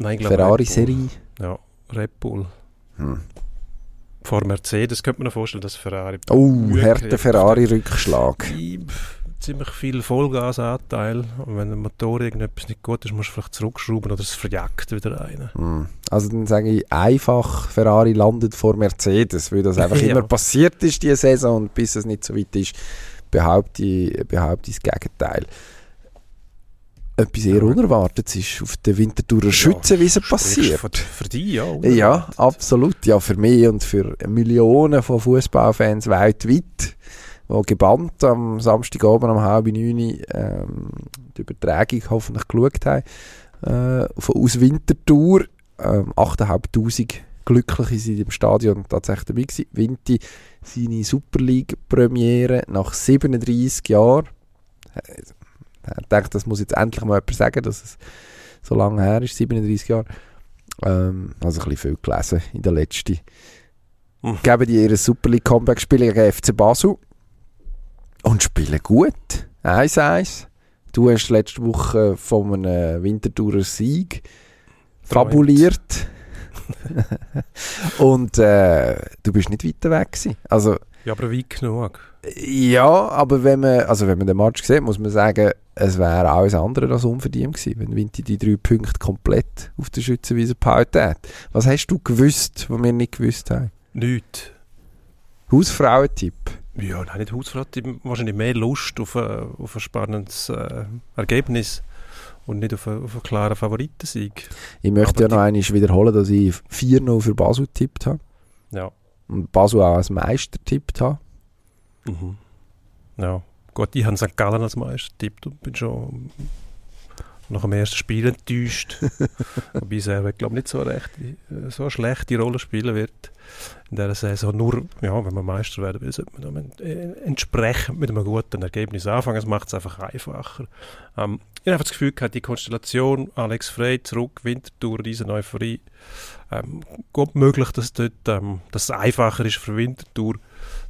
nein,
Ferrari-Serie?
Ja, Red Bull.
Hm.
Vor Mercedes könnte man noch vorstellen, dass Ferrari
Oh,
auf
Ferrari-Rückschlag.
Ich- ziemlich viel Vollgasanteil. Und wenn der Motor irgendetwas nicht gut ist, musst du vielleicht zurückschrauben oder es verjagt wieder rein.
Hm. Also dann sage ich einfach, Ferrari landet vor Mercedes, weil das einfach
Ja.
immer passiert ist diese Saison und bis es nicht so weit ist, behaupte ich, behaupte ich das Gegenteil. Etwas eher
Ja.
Unerwartetes ist auf der Winterthurer Schützenwiese passiert.
Für, für die, ja.
Ja,
unerwartet.
absolut. Ja, für mich und für Millionen von Fußballfans weltweit, die gebannt am Samstagabend um halb neun ähm, die Übertragung hoffentlich geschaut haben, äh, von, aus Winterthur. Ähm, 8'500 Glückliche sind im Stadion tatsächlich dabei gewesen. Vinti, seine Super League-Premiere nach 37 Jahren. Äh, Ich denke, das muss jetzt endlich mal jemand sagen, dass es so lange her ist, 37 Jahre. Ähm, also ein bisschen viel gelesen in der letzten.
Hm.
Geben die ihr Super League Comeback spielen gegen FC Basel und spielen gut. 1-1. Du hast letzte Woche von einem Winterthurer Sieg fabuliert. und äh, du bist nicht weiter weg gewesen. Also
ja, aber weit genug.
Ja, aber wenn man, also wenn man den Match sieht, muss man sagen, es wäre alles andere als unverdient gewesen, wenn Vinti die drei Punkte komplett auf der Schützenwiese behalten hat. Was hast du gewusst, was wir nicht gewusst haben?
Nichts.
Hausfrauentipp.
Ja, nein, nicht Hausfrau. Die haben wahrscheinlich mehr Lust auf ein, auf ein spannendes äh, Ergebnis und nicht auf einen, auf einen klaren Favoritensieg.
Ich möchte
Aber
ja noch einmal wiederholen, dass ich 4-0 für Basel getippt habe
Ja.
und Basel auch als Meister getippt habe.
Mhm. Ja. Gut, ich habe St. Gallen als Meister getippt und bin schon nach dem ersten Spiel enttäuscht. Wobei er, glaube nicht so, recht, äh, so eine schlechte Rolle spielen wird in dieser Saison. Nur, ja, wenn man Meister werden will, sollte man äh, entsprechend mit einem guten Ergebnis anfangen. Es macht es einfach einfacher. Ähm, ich habe das Gefühl gehabt, die Konstellation, Alex Frey zurück, Winterthur, riesen Euphorie, ähm, gut möglich, dass, dort, ähm, dass es einfacher ist für Winterthur,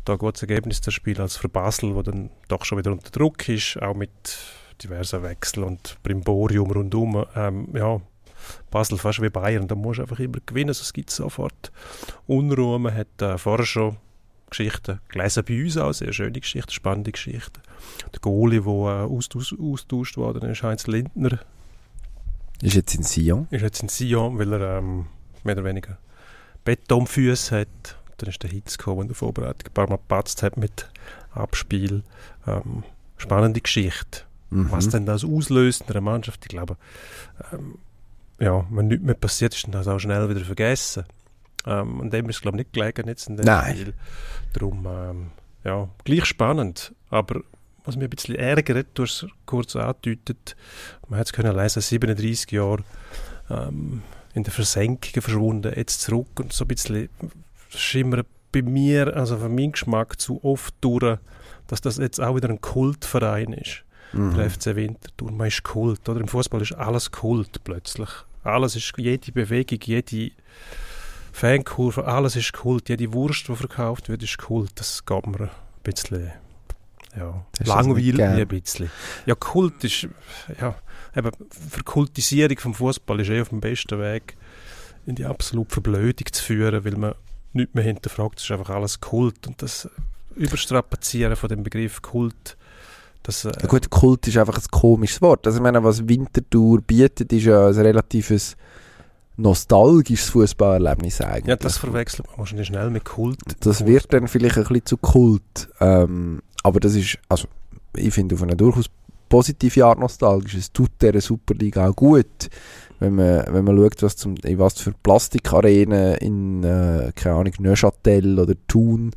da ein gutes Ergebnis zu spielen als für Basel, wo dann doch schon wieder unter Druck ist, auch mit diversen Wechseln und Brimborium rundum. Ähm, ja, Basel fast wie Bayern, da musst du einfach immer gewinnen, sonst gibt es sofort Unruhe. Man hat äh, vorher schon Geschichten gelesen bei uns auch, sehr schöne Geschichten, spannende Geschichten. Der Goalie, der äh, austauscht, austauscht worden ist, Heinz Lindner,
Ist jetzt in Sion.
ist jetzt in Sion, weil er ähm, mehr oder weniger Betonfüße hat. Dann ist der Hitz gekommen, der Vorbereitung ein paar Mal gepatzt hat mit Abspiel. Ähm, spannende Geschichte.
Mhm.
Was denn das auslöst in einer Mannschaft, ich glaube, ähm, ja, wenn nichts mehr passiert ist, dann das auch schnell wieder vergessen. Ähm, und dem ist es, glaube ich, nicht gelegen jetzt in dem
Nein.
Spiel. Darum, ähm, ja, gleich spannend, aber was mich ein bisschen ärgert, du hast es kurz angedeutet, man hat es können lesen, 37 Jahre ähm, in der Versenkung verschwunden, jetzt zurück und so ein bisschen schimmert bei mir, also für meinen Geschmack, zu oft durch, dass das jetzt auch wieder ein Kultverein ist
Mhm.
der FC Winterthur. Man ist Kult, oder? Im Fußball ist alles Kult plötzlich. Alles ist, jede Bewegung, jede Fankurve, alles ist Kult. Jede Wurst, die verkauft wird, ist Kult. Das geht mir ein bisschen, ja, langweilig mich ein bisschen. Ja, Kult ist, ja, eben, Verkultisierung vom Fußball ist eh auf dem besten Weg, in die absolute Verblödung zu führen, weil man nichts mehr hinterfragt. Es ist einfach alles Kult. Und das Überstrapazieren von dem Begriff Kult, das, äh,
Ja gut, Kult ist einfach ein komisches Wort. Also ich meine, was Winterthur bietet, ist ja ein relatives nostalgisches Fußballerlebnis eigentlich.
Ja, das verwechselt man wahrscheinlich schnell mit Kult.
das wird dann vielleicht ein bisschen zu Kult. Ähm, aber das ist, also ich finde auf eine durchaus positive Art nostalgisch. Es tut dieser Superliga auch gut. Wenn man, wenn man schaut, was zum, in was für Plastikarenen in, äh, keine Ahnung, Neuchâtel oder Thun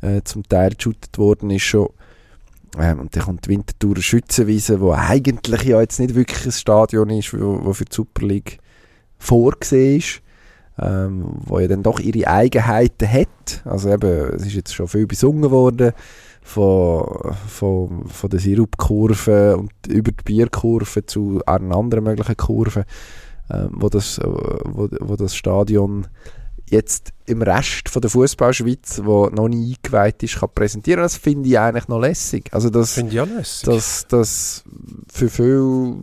äh, zum Teil geshootet worden ist schon. Ähm, und dann kommt die Winterthur Schützenwiese, wo eigentlich ja jetzt nicht wirklich ein Stadion ist, wo, wo für die Super League vorgesehen ist ähm, wo ja dann doch ihre Eigenheiten hat. Also eben, es ist jetzt schon viel besungen worden von, von, von der Sirupkurve und über die Bierkurve zu einer anderen möglichen Kurve, ähm, wo, das, äh, wo, wo das Stadion jetzt im Rest von der Fußballschweiz, wo noch nie eingeweiht ist, kann präsentieren. Das finde ich eigentlich noch lässig. Also das,
Finde ich auch lässig.
dass das für viele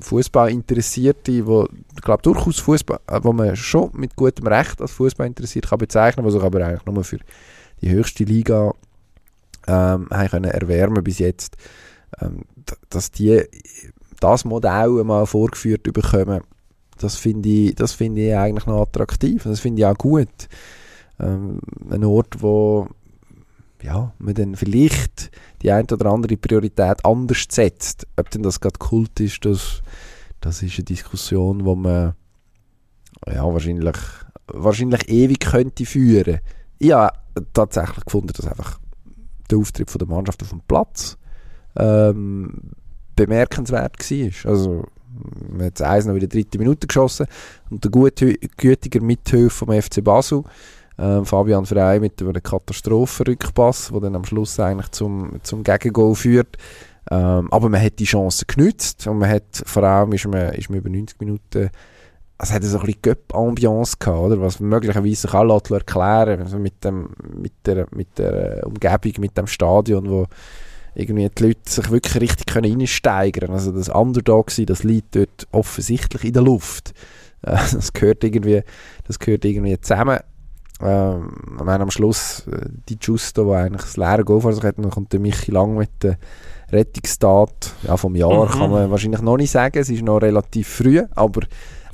Fußball Interessierte, wo ich glaube durchaus Fußball, äh, wo man schon mit gutem Recht als Fußball interessiert kann bezeichnen, was sich aber eigentlich nur für die höchste Liga ähm, haben können erwärmen bis jetzt, ähm, dass die das Modell mal vorgeführt bekommen, das finde ich, das finde ich eigentlich noch attraktiv, das finde ich auch gut. Ähm, ein Ort, wo ja, man dann vielleicht die eine oder andere Priorität anders setzt. Ob denn das gerade Kult ist, das, das ist eine Diskussion, wo man ja, wahrscheinlich, wahrscheinlich ewig könnte führen. Ich habe tatsächlich gefunden, dass einfach der Auftritt von der Mannschaft auf dem Platz ähm, bemerkenswert war. Also, man hat Eis noch in der dritten Minute geschossen und der gute, gütiger Mithilfe vom FC Basel ähm, Fabian Frey mit einem Katastrophenrückpass, der dann am Schluss eigentlich zum, zum Gegengol führt. Ähm, aber man hat die Chance genützt und man hat, vor allem ist man, ist man über 90 Minuten, es hat so ein bisschen Göpp-Ambiance gehabt, oder? was möglicherweise sich auch erklären also mit, dem, mit, der, mit der Umgebung, mit dem Stadion, wo irgendwie die Leute sich wirklich richtig können reinsteigern können. Also das Underdog sein, das liegt dort offensichtlich in der Luft. Äh, das gehört irgendwie, das gehört irgendwie zusammen. Ähm, ich meine, am Schluss äh, die Justo, der eigentlich das leere Goal vor sich hat, dann kommt der Michi Lang mit der Rettungstat ja, vom Jahr,
Mhm.
kann man wahrscheinlich noch nicht sagen. Es ist noch relativ früh, aber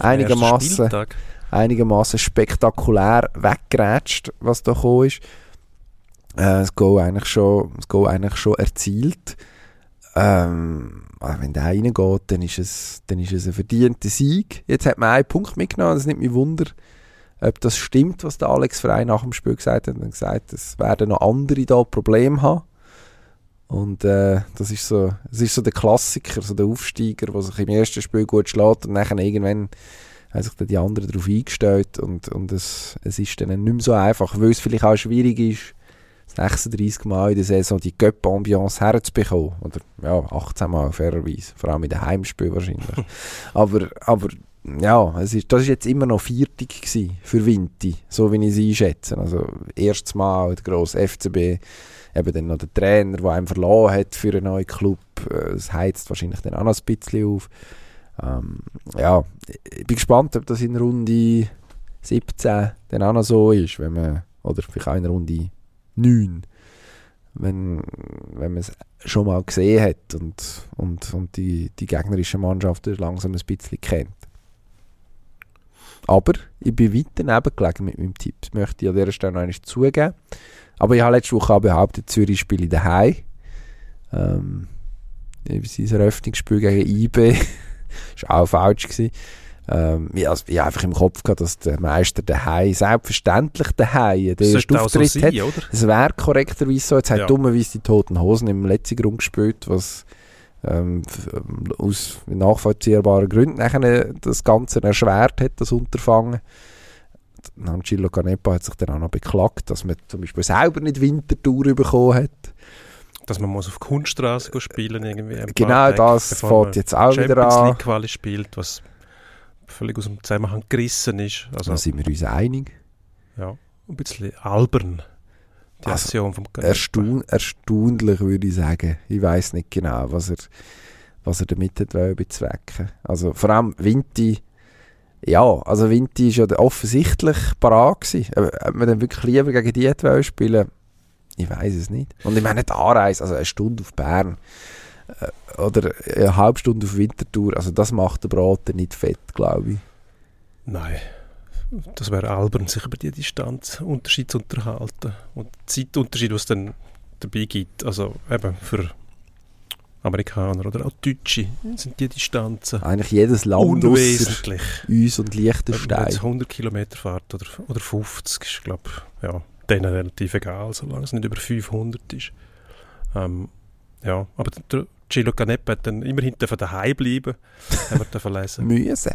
einigermaßen einigermaßen spektakulär weggerätscht, was da gekommen ist. Äh, das Goal eigentlich schon, das Goal eigentlich schon erzielt. Ähm, aber wenn der reingeht, dann ist, es, dann ist es ein verdienter Sieg. Jetzt hat man einen Punkt mitgenommen, das nimmt mich Wunder, ob das stimmt, was der Alex Frey nach dem Spiel gesagt hat. Er hat gesagt, es werden noch andere da Probleme haben. Und äh, das, ist so, das ist so der Klassiker, so der Aufsteiger, der sich im ersten Spiel gut schlägt und dann irgendwann haben sich dann die anderen darauf eingestellt und, und es, es ist dann nicht mehr so einfach, weil es vielleicht auch schwierig ist, das 36 Mal in der Saison die Göpp-Ambiance herzubekommen. Oder ja, 18 Mal fairerweise, vor allem in den Heimspielen wahrscheinlich. aber, aber ja, es ist, das ist jetzt immer noch viertig gewesen für Vinti, so wie ich es einschätze. Also erstes Mal der grosse FCB, eben dann noch der Trainer, der einen verloren hat für einen neuen Club. Äh, Es heizt wahrscheinlich dann auch noch ein bisschen auf. Ähm, ja, ich bin gespannt, ob das in Runde 17 dann auch noch so ist, wenn man, oder vielleicht auch in Runde 9, wenn, wenn man es schon mal gesehen hat und, und, und die, die gegnerische Mannschaft langsam ein bisschen kennt. Aber ich bin weit daneben gelegen mit meinem Tipp. Das möchte ich an dieser Stelle noch einmal zugeben. Aber ich habe letzte Woche auch behauptet, Zürich spiele daheim. Ähm, sein Eröffnungsspiel gegen IB war auch falsch. Gewesen. Ähm, ich, also, ich habe einfach im Kopf gehabt, dass der Meister daheim, selbstverständlich daheim, der erste
Sollte auch so
Auftritt hat.
sein, oder?
Es wäre korrekterweise so. Jetzt hat
Ja.
dummerweise die Toten Hosen im letzten Grund gespielt, was ähm, ähm, aus nachvollziehbaren Gründen nachher das Ganze erschwert hat, das Unterfangen. Angelo Canepa hat sich dann auch noch beklagt, dass man zum Beispiel selber nicht Wintertour bekommen hat.
Dass man muss auf Kunststraße spielen irgendwie.
Genau das fährt jetzt auch wieder
Champions
an.
League Quali spielt, was völlig aus dem Zusammenhang gerissen ist. Also
Da sind wir uns einig.
ja, ein bisschen albern, die
Also,
Aktion vom Canepa.
Erstaun erstaunlich, würde ich sagen. Ich weiß nicht genau, was er, was er damit hat bezwecken. Also vor allem Vinti, ja, also Vinti ist ja der- offensichtlich parat. Aber Ob man dann wirklich lieber gegen die hätte spielen ich weiß es nicht. Und ich meine, die Anreise, also eine Stunde auf Bern äh, oder eine halbe Stunde auf Winterthur, also das macht den Braten nicht fett, glaube ich.
Nein, das wäre albern, sich über die Distanz Unterschied zu unterhalten. Und der Zeitunterschied, was es dann dabei gibt, also eben für Amerikaner oder auch Deutsche, sind die Distanzen
Eigentlich jedes Land
unwesentlich.
uns und Liechtenstein.
jetzt 100 Kilometer fährt oder, oder 50, ist glaube ja, denen relativ egal, solange es nicht über 500 ist. Ähm, ja, aber der Gilo Canepa hat dann immerhin dürfen daheim bleiben, haben wir dürfen lesen.
Müssen.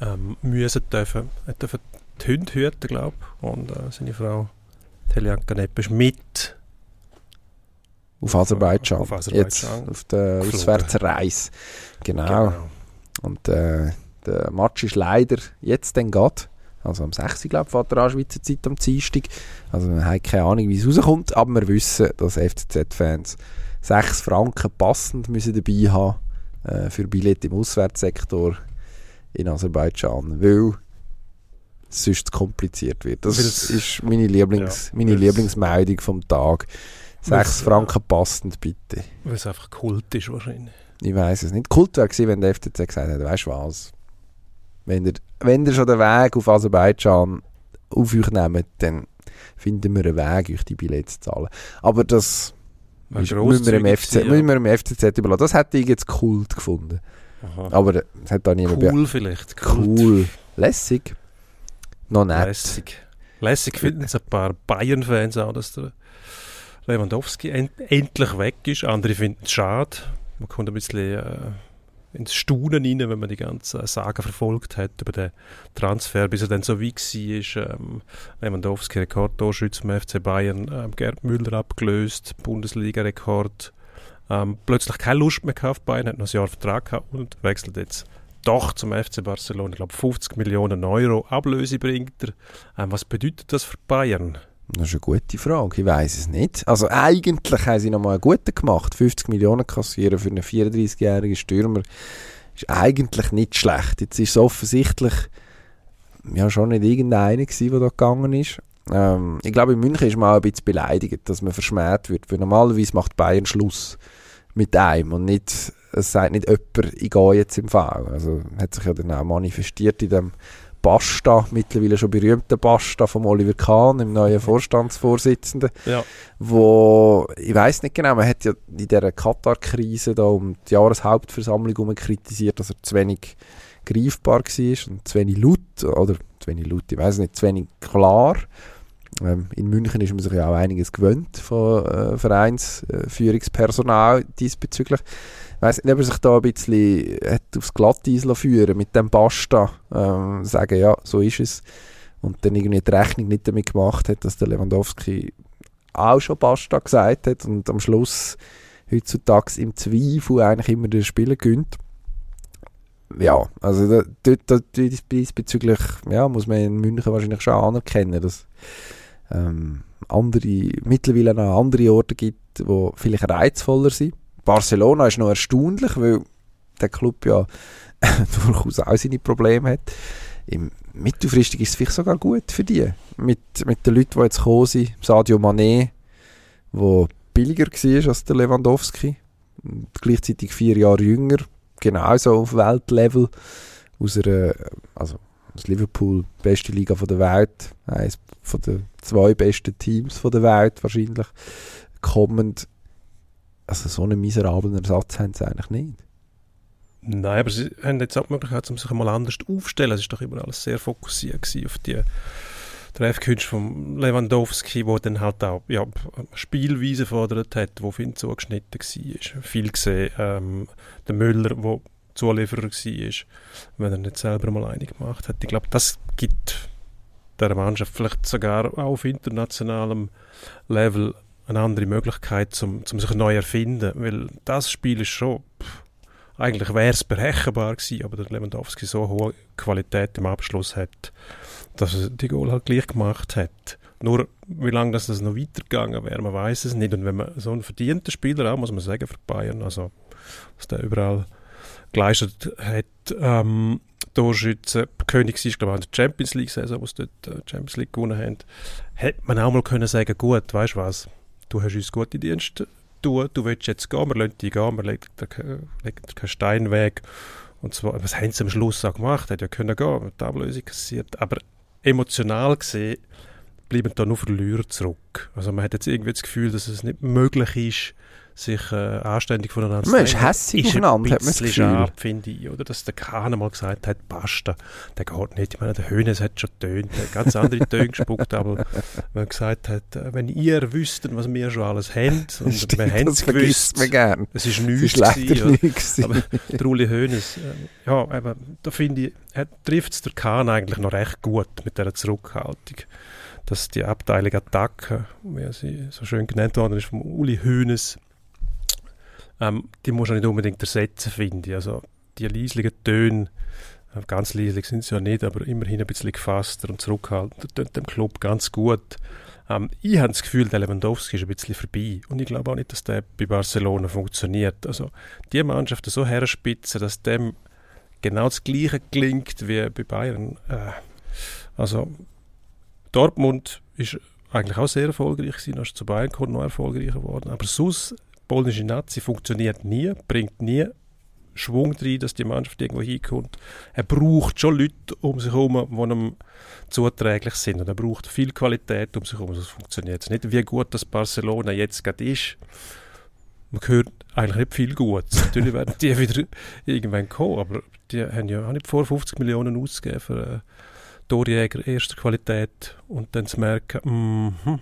ähm, müssen dürfen, hat dürfen die Hunde hüten, glaube ich. Und äh, seine Frau Telian Canepa ist mit.
Auf Aserbaidschan.
Auf Aserbaidschan.
Jetzt auf der
Geflogen.
Auswärtsreise. Genau. Und äh, der Match ist leider jetzt dann geht. Also am 6. glaube ich, fährt er an Schweizer Zeit am Dienstag. Also wir haben keine Ahnung, wie es rauskommt, aber wir wissen, dass FCZ-Fans 6 Franken passend müssen dabei haben äh, für Billett im Auswärtssektor in Aserbaidschan, weil es sonst kompliziert wird. Das ist meine, Lieblings,
Ja,
meine Lieblingsmeldung vom Tag. 6
Weil's, äh,
Franken passend, bitte.
Weil es einfach Kult ist wahrscheinlich.
Ich weiß es nicht. Kult wäre gewesen, wenn der FCZ gesagt hätte, weißt du was? Wenn ihr, wenn ihr schon den Weg auf Aserbaidschan auf euch nehmt, dann finden wir einen Weg, euch die Billets zu zahlen. Aber das müssen, wir im FCZ,
gewesen,
müssen wir im FCZ überlassen. Das hätte ich jetzt Kult gefunden.
Aha.
Aber das hat da niemand
Cool vielleicht.
Cool. Lässig. Noch nett.
Lässig. Lässig finden es ein paar Bayern-Fans auch, dass der Lewandowski end endlich weg ist. Andere finden es schade. Man kommt ein bisschen äh, ins Staunen rein, wenn man die ganze Saga verfolgt hat über den Transfer, bis er dann so wie war. Ähm, Lewandowski Rekordtorschütze vom FC Bayern, ähm, Gerd Müller abgelöst, Bundesliga-Rekord. Ähm, plötzlich keine Lust mehr auf Bayern, hat noch ein Jahr Vertrag gehabt und wechselt jetzt doch zum FC Barcelona. Ich glaube 50 Millionen Euro Ablöse bringt er. Ähm, was bedeutet das für Bayern?
Das ist eine gute Frage. Ich weiß es nicht. Also eigentlich haben sie noch mal einen guten gemacht. 50 Millionen kassieren für einen 34-jährigen Stürmer ist eigentlich nicht schlecht. Jetzt ist es offensichtlich ja schon nicht irgendeiner gewesen, der da gegangen ist. Ähm, ich glaube, in München ist man auch ein bisschen beleidigt, dass man verschmäht wird. Weil normalerweise macht Bayern Schluss mit einem und nicht, es sagt nicht jemand, ich gehe jetzt im Fall. Also hat sich ja dann auch manifestiert in dem Basta, mittlerweile schon berühmten Basta vom Oliver Kahn, dem neuen Vorstandsvorsitzenden,
Ja.
wo, ich weiß nicht genau, man hat ja in dieser Katar-Krise da um die Jahreshauptversammlung herum kritisiert, dass er zu wenig greifbar war und zu wenig laut, oder zu wenig laut, ich weiß nicht, zu wenig klar. Ähm, in München ist man sich ja auch einiges gewöhnt von äh, Vereinsführungspersonal diesbezüglich. Weiss nicht, ob er sich da ein bisschen hat aufs Glatteis führen mit dem Basta. Ähm, sagen, ja, so ist es. Und dann irgendwie die Rechnung nicht damit gemacht hat, dass der Lewandowski auch schon Basta gesagt hat und am Schluss heutzutage im Zweifel eigentlich immer der Spieler gönnt. ja, also da, dort, da, diesbezüglich ja, muss man in München wahrscheinlich schon anerkennen, dass ähm, andere, mittlerweile noch andere Orte gibt, die vielleicht reizvoller sind. Barcelona ist noch erstaunlich, weil der Club ja durchaus auch seine Probleme hat. Im mittelfristig ist es vielleicht sogar gut für die. Mit, mit den Leuten, die jetzt gekommen sind, Sadio Mané, der billiger war als der Lewandowski, gleichzeitig vier Jahre jünger, genauso auf Weltlevel, aus einer, also aus Liverpool, beste Liga der Welt, eines den zwei besten Teams der Welt wahrscheinlich, kommend. Also so einen miserablen Ersatz haben sie eigentlich nicht.
Nein, aber sie haben jetzt auch die Möglichkeit, um sich einmal anders aufzustellen. Es war doch immer alles sehr fokussiert auf die Treffkünste von Lewandowski, wo dann halt auch ja, Spielweise fordert hat, wo viel zugeschnitten war. Viel gesehen. Ähm, der Müller, der Zulieferer war, wenn er nicht selber mal eine gemacht hat. Ich glaube, das gibt der Mannschaft vielleicht sogar auch auf internationalem Level eine andere Möglichkeit, um, um sich neu erfinden. Weil das Spiel ist schon, pff, eigentlich wäre es berechenbar gewesen, aber der Lewandowski so hohe Qualität im Abschluss hat, dass er die Goal halt gleich gemacht hat. Nur, wie lange das, noch weitergegangen wäre, man weiß es nicht. Und wenn man so einen verdienten Spieler auch, muss man sagen, für Bayern, also, was der überall geleistet hat, ähm, Torschütze, König ist, glaube ich, in der Champions League-Saison, wo sie dort äh, Champions League gewonnen haben, hätte man auch mal können sagen, gut, weißt du was, du hast uns gute Dienste tun, du willst jetzt gehen, wir lassen dich gehen, wir legen dir keinen Stein weg. Und zwar, was haben sie am Schluss auch gemacht? Hätte ja können gehen, die Ablösung kassiert. Aber emotional gesehen bleiben da nur Verlierer zurück. Also man hat jetzt irgendwie das Gefühl, dass es nicht möglich ist, sich äh, anständig voneinander
zu Man ist hässlich aufeinander,
hat man das Gefühl. finde ich. Oder? Dass der Kahn mal gesagt hat, basta, der geht nicht. Ich meine, der Hönes hat schon der hat ganz andere Töne gespuckt, aber wenn er gesagt hat, äh, wenn ihr wüsstet, was wir schon alles haben, und
Stimmt, wir haben es gewusst,
man
gern.
es ist nichts es gewesen, aber der Uli Hönes, äh, ja, aber da finde ich, trifft es der Kahn eigentlich noch recht gut mit dieser Zurückhaltung dass die Abteilung Attacke, wie sie so schön genannt worden ist, vom Uli Hönes, ähm, die muss man nicht unbedingt ersetzen, finde ich. Also die leislichen Töne, äh, ganz leislich sind sie ja nicht, aber immerhin ein bisschen gefasster und zurückhaltender, tut dem Club ganz gut. Ähm, ich habe das Gefühl, der Lewandowski ist ein bisschen vorbei. Und ich glaube auch nicht, dass der bei Barcelona funktioniert. Also die Mannschaft so herspitzen, dass dem genau das Gleiche klingt wie bei Bayern. Äh, also Dortmund ist eigentlich auch sehr erfolgreich gewesen, ist zu Bayern gekommen, noch erfolgreicher geworden. Aber sonst polnische Nazi funktioniert nie, bringt nie Schwung rein, dass die Mannschaft irgendwo hinkommt. Er braucht schon Leute um sich herum, die ihm zuträglich sind. Und er braucht viel Qualität um sich herum, sonst funktioniert es nicht. Wie gut das Barcelona jetzt gerade ist, man hört eigentlich nicht viel Gutes. Natürlich werden die wieder irgendwann kommen, aber die haben ja auch nicht vor 50 Millionen ausgegeben für einen Torjäger erster Qualität und dann zu merken, mm -hmm,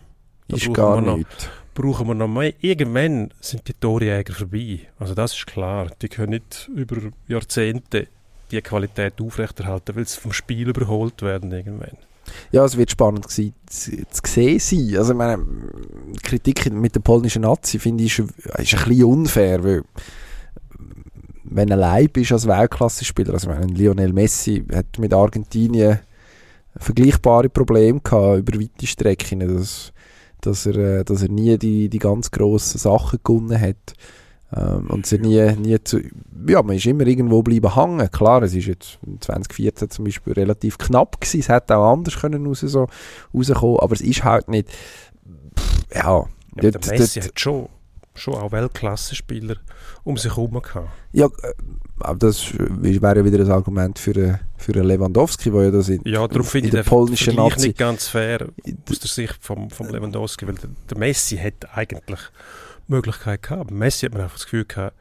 ist gar nicht
brauchen wir noch mehr. Irgendwann sind die Torjäger vorbei. Also das ist klar. Die können nicht über Jahrzehnte die Qualität aufrechterhalten, weil sie vom Spiel überholt werden irgendwann.
Ja, es wird spannend gewesen, zu, sehen sein. Also meine, die Kritik mit der polnischen Nazi finde ich ist, ein bisschen unfair, weil wenn ein Leib ist als Weltklasse-Spieler, also meine, Lionel Messi hat mit Argentinien vergleichbare Probleme gehabt über weite Strecken. Das dass er, äh, dass er nie die, die ganz grossen Sachen gewonnen hat. Ähm, und sie nie, nie zu, ja, man ist immer irgendwo bleiben hängen. Klar, es ist jetzt 2014 zum Beispiel relativ knapp gewesen, es hätte auch anders können raus, so, rauskommen, aber es ist halt nicht, pff, ja.
ja dort, der Messi dort, hat schon, schon auch Weltklasse-Spieler um sich herum gehabt.
Ja, äh, aber das wäre ja wieder ein Argument für, äh, für einen Lewandowski, weil ja das in,
ja, darum finde ich der polnischen Nazi nicht ganz fair aus der Sicht vom, vom Lewandowski, weil der, der Messi hat eigentlich Möglichkeit gehabt. Messi hat man einfach das Gefühl gehabt,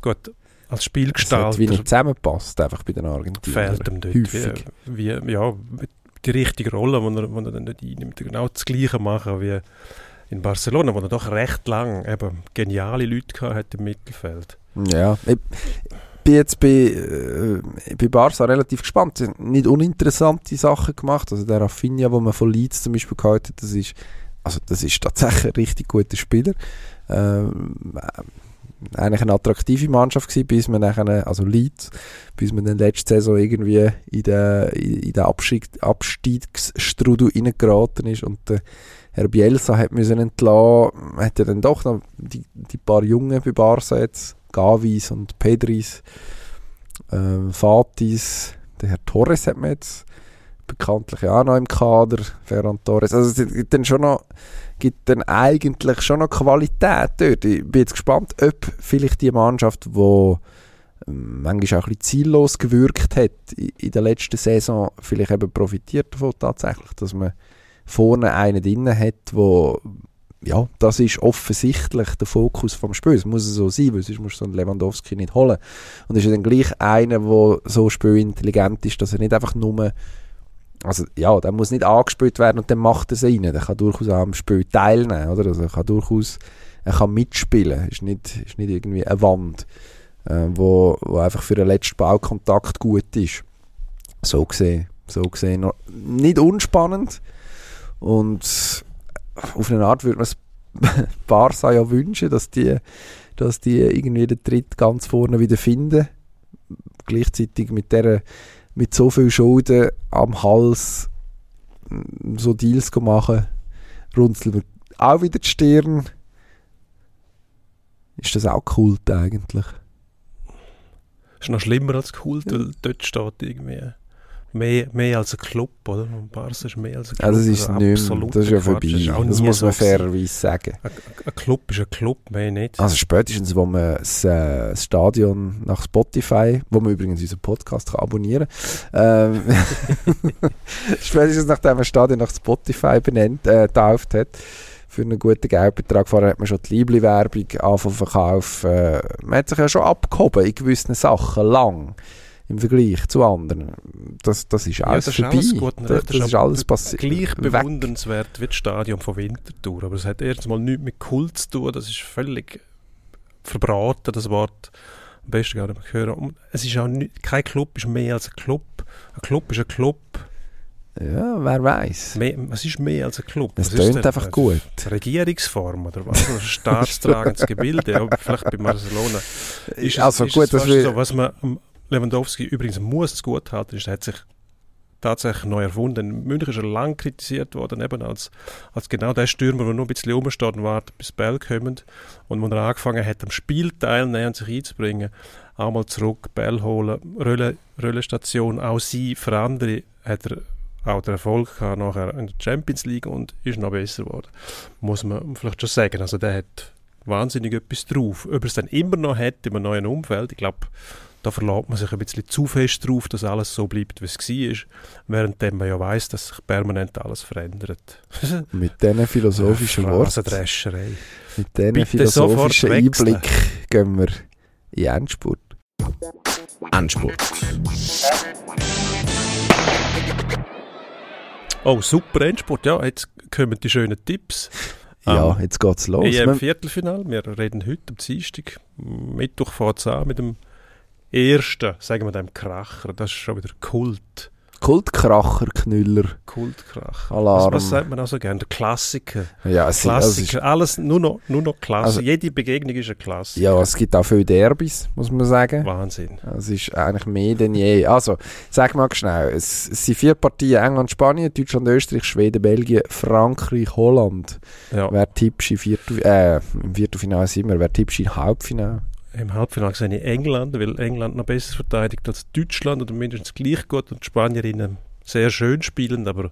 gut, als Spielgestalter...
Es wie nicht zusammenpasst, einfach bei den Argentinern.
Fehlt ihm dort. Häufig. Wie, wie, ja, die richtige Rolle, die er, er dann nicht einnimmt. Genau das Gleiche machen wie in Barcelona, wo er doch recht lang eben geniale Leute hatte im Mittelfeld.
Ja, ich bin jetzt bei, äh, bei Barca relativ gespannt. Sie haben nicht uninteressante Sachen gemacht. Also der Rafinha, den man von Leeds zum Beispiel gehalten hat, das ist, also das ist tatsächlich ein richtig guter Spieler. Ähm, eigentlich eine attraktive Mannschaft gewesen, bis man nachher, also Leeds, bis man dann letzte Saison irgendwie in den, in den Abstieg, Abstiegsstrudel reingeraten ist und der Herr Bielsa hat müssen entlassen, hat ja dann doch noch die, die paar Jungen bei Barca jetzt, Gavis und Pedris, äh, Fatis, der Herr Torres hat man jetzt bekanntlich auch noch im Kader, Ferran Torres, also es gibt dann schon noch gibt dann eigentlich schon noch Qualität dort. Ich bin jetzt gespannt, ob vielleicht die Mannschaft, die ähm, manchmal auch ein bisschen ziellos gewirkt hat in der letzten Saison, vielleicht eben profitiert davon tatsächlich, dass man vorne einen drin hat, wo ja, das ist offensichtlich der Fokus vom Spiel. Es muss so sein, weil sonst musst du so einen Lewandowski nicht holen. Und ist dann gleich einer, der so spielintelligent ist, dass er nicht einfach nur also ja, der muss nicht angespielt werden und dann macht er es rein. Der kann durchaus am Spiel teilnehmen, oder? Also er kann durchaus, er kann mitspielen. Ist nicht, ist nicht irgendwie eine Wand, äh, wo, wo einfach für den letzten Ballkontakt gut ist. So gesehen, so gesehen nicht unspannend und auf eine Art würde man es Barca ja wünschen, dass die, dass die irgendwie den Tritt ganz vorne wieder finden. Gleichzeitig mit der mit so viel Schulden am Hals so Deals machen, runzeln wir auch wieder die Stirn. Ist das auch Kult eigentlich?
Ist noch schlimmer als Kult, weil dort steht irgendwie mehr, mehr als ein Club, oder? Und Barca ist mehr als ein Club.
Also das ist nicht mehr, das ist ja vorbei. Das, das muss man so fairerweise sagen.
Ein, ein, Club ist ein Club, mehr nicht.
Also spätestens, wo man das, äh, das Stadion nach Spotify, wo man übrigens unseren Podcast kann abonnieren kann, ähm, spätestens nachdem man das Stadion nach Spotify benennt, äh, getauft hat, für einen guten Geldbetrag. Vorher hat man schon die Liebli-Werbung anfangen verkaufen. Äh, man hat sich ja schon abgehoben in gewissen Sachen, lang im Vergleich zu anderen. Das, das ist alles ja, das vorbei. Ist alles gut das, das, ist alles passiert.
Gleich bewundernswert wie das Stadion von Winterthur. Aber es hat erstens mal nichts mit Kult zu tun. Das ist völlig verbraten, das Wort. Am besten gar nicht mehr hören. Es ist auch nicht, kein Club ist mehr als ein Club. Ein Club ist ein Club.
Ja, wer weiß.
was ist mehr als ein Club?
Es tönt einfach gut.
Regierungsform oder was? Ein staatstragendes Gebilde, ja, vielleicht bei Barcelona.
Ist also es, gut, ist dass wir
so, was man Lewandowski übrigens muss es gut halten, ist, er hat sich tatsächlich neu erfunden. München ist er lang kritisiert worden, eben als, als genau der Stürmer, der nur ein bisschen rumsteht und wartet, bis Bell kommt. Und wenn er angefangen hat, am Spiel teilnehmen und sich einzubringen, auch mal zurück, Bell holen, Rölle, Röllestation, auch sie, für andere hat er auch den Erfolg gehabt nachher in der Champions League und ist noch besser geworden. Muss man vielleicht schon sagen. Also der hat wahnsinnig etwas drauf. Ob er es dann immer noch hat in einem neuen Umfeld, ich glaube, da verlässt man sich ein bisschen zu fest drauf, dass alles so bleibt, wie es war, während man ja weiß, dass sich permanent alles verändert.
Mit diesen philosophischen
ja,
Worten, mit diesen philosophischen Einblick gehen wir in Endspurt.
Endspurt.
Oh, super Endspurt. Ja, jetzt kommen die schönen Tipps.
Ja, um, jetzt geht's los.
EM Viertelfinal. Wir reden heute am Dienstag. Mittwoch fährt es an mit dem ersten, sagen wir dem Kracher, das ist schon wieder Kult.
Kultkracher, Knüller.
Kultkracher.
Alarm.
Was, was sagt man auch so gerne? Der Klassiker.
Ja, es
Klassiker. Also Alles nur noch, nur noch Klasse. Also, Jede Begegnung ist ein Klassiker.
Ja, es gibt auch viele Derbys, muss man sagen.
Wahnsinn.
Es ist eigentlich mehr denn je. Also, sag mal schnell. Es, es sind vier Partien: England, Spanien, Deutschland, Österreich, Schweden, Belgien, Frankreich, Holland. Ja. Wer tippst im Viertelfinale? Äh, im Viertelfinale sind wir. Wer tippst im Halbfinale?
Im Halbfinale sehe ich England, weil England noch besser verteidigt als Deutschland oder mindestens gleich gut und die Spanierinnen sehr schön spielen, aber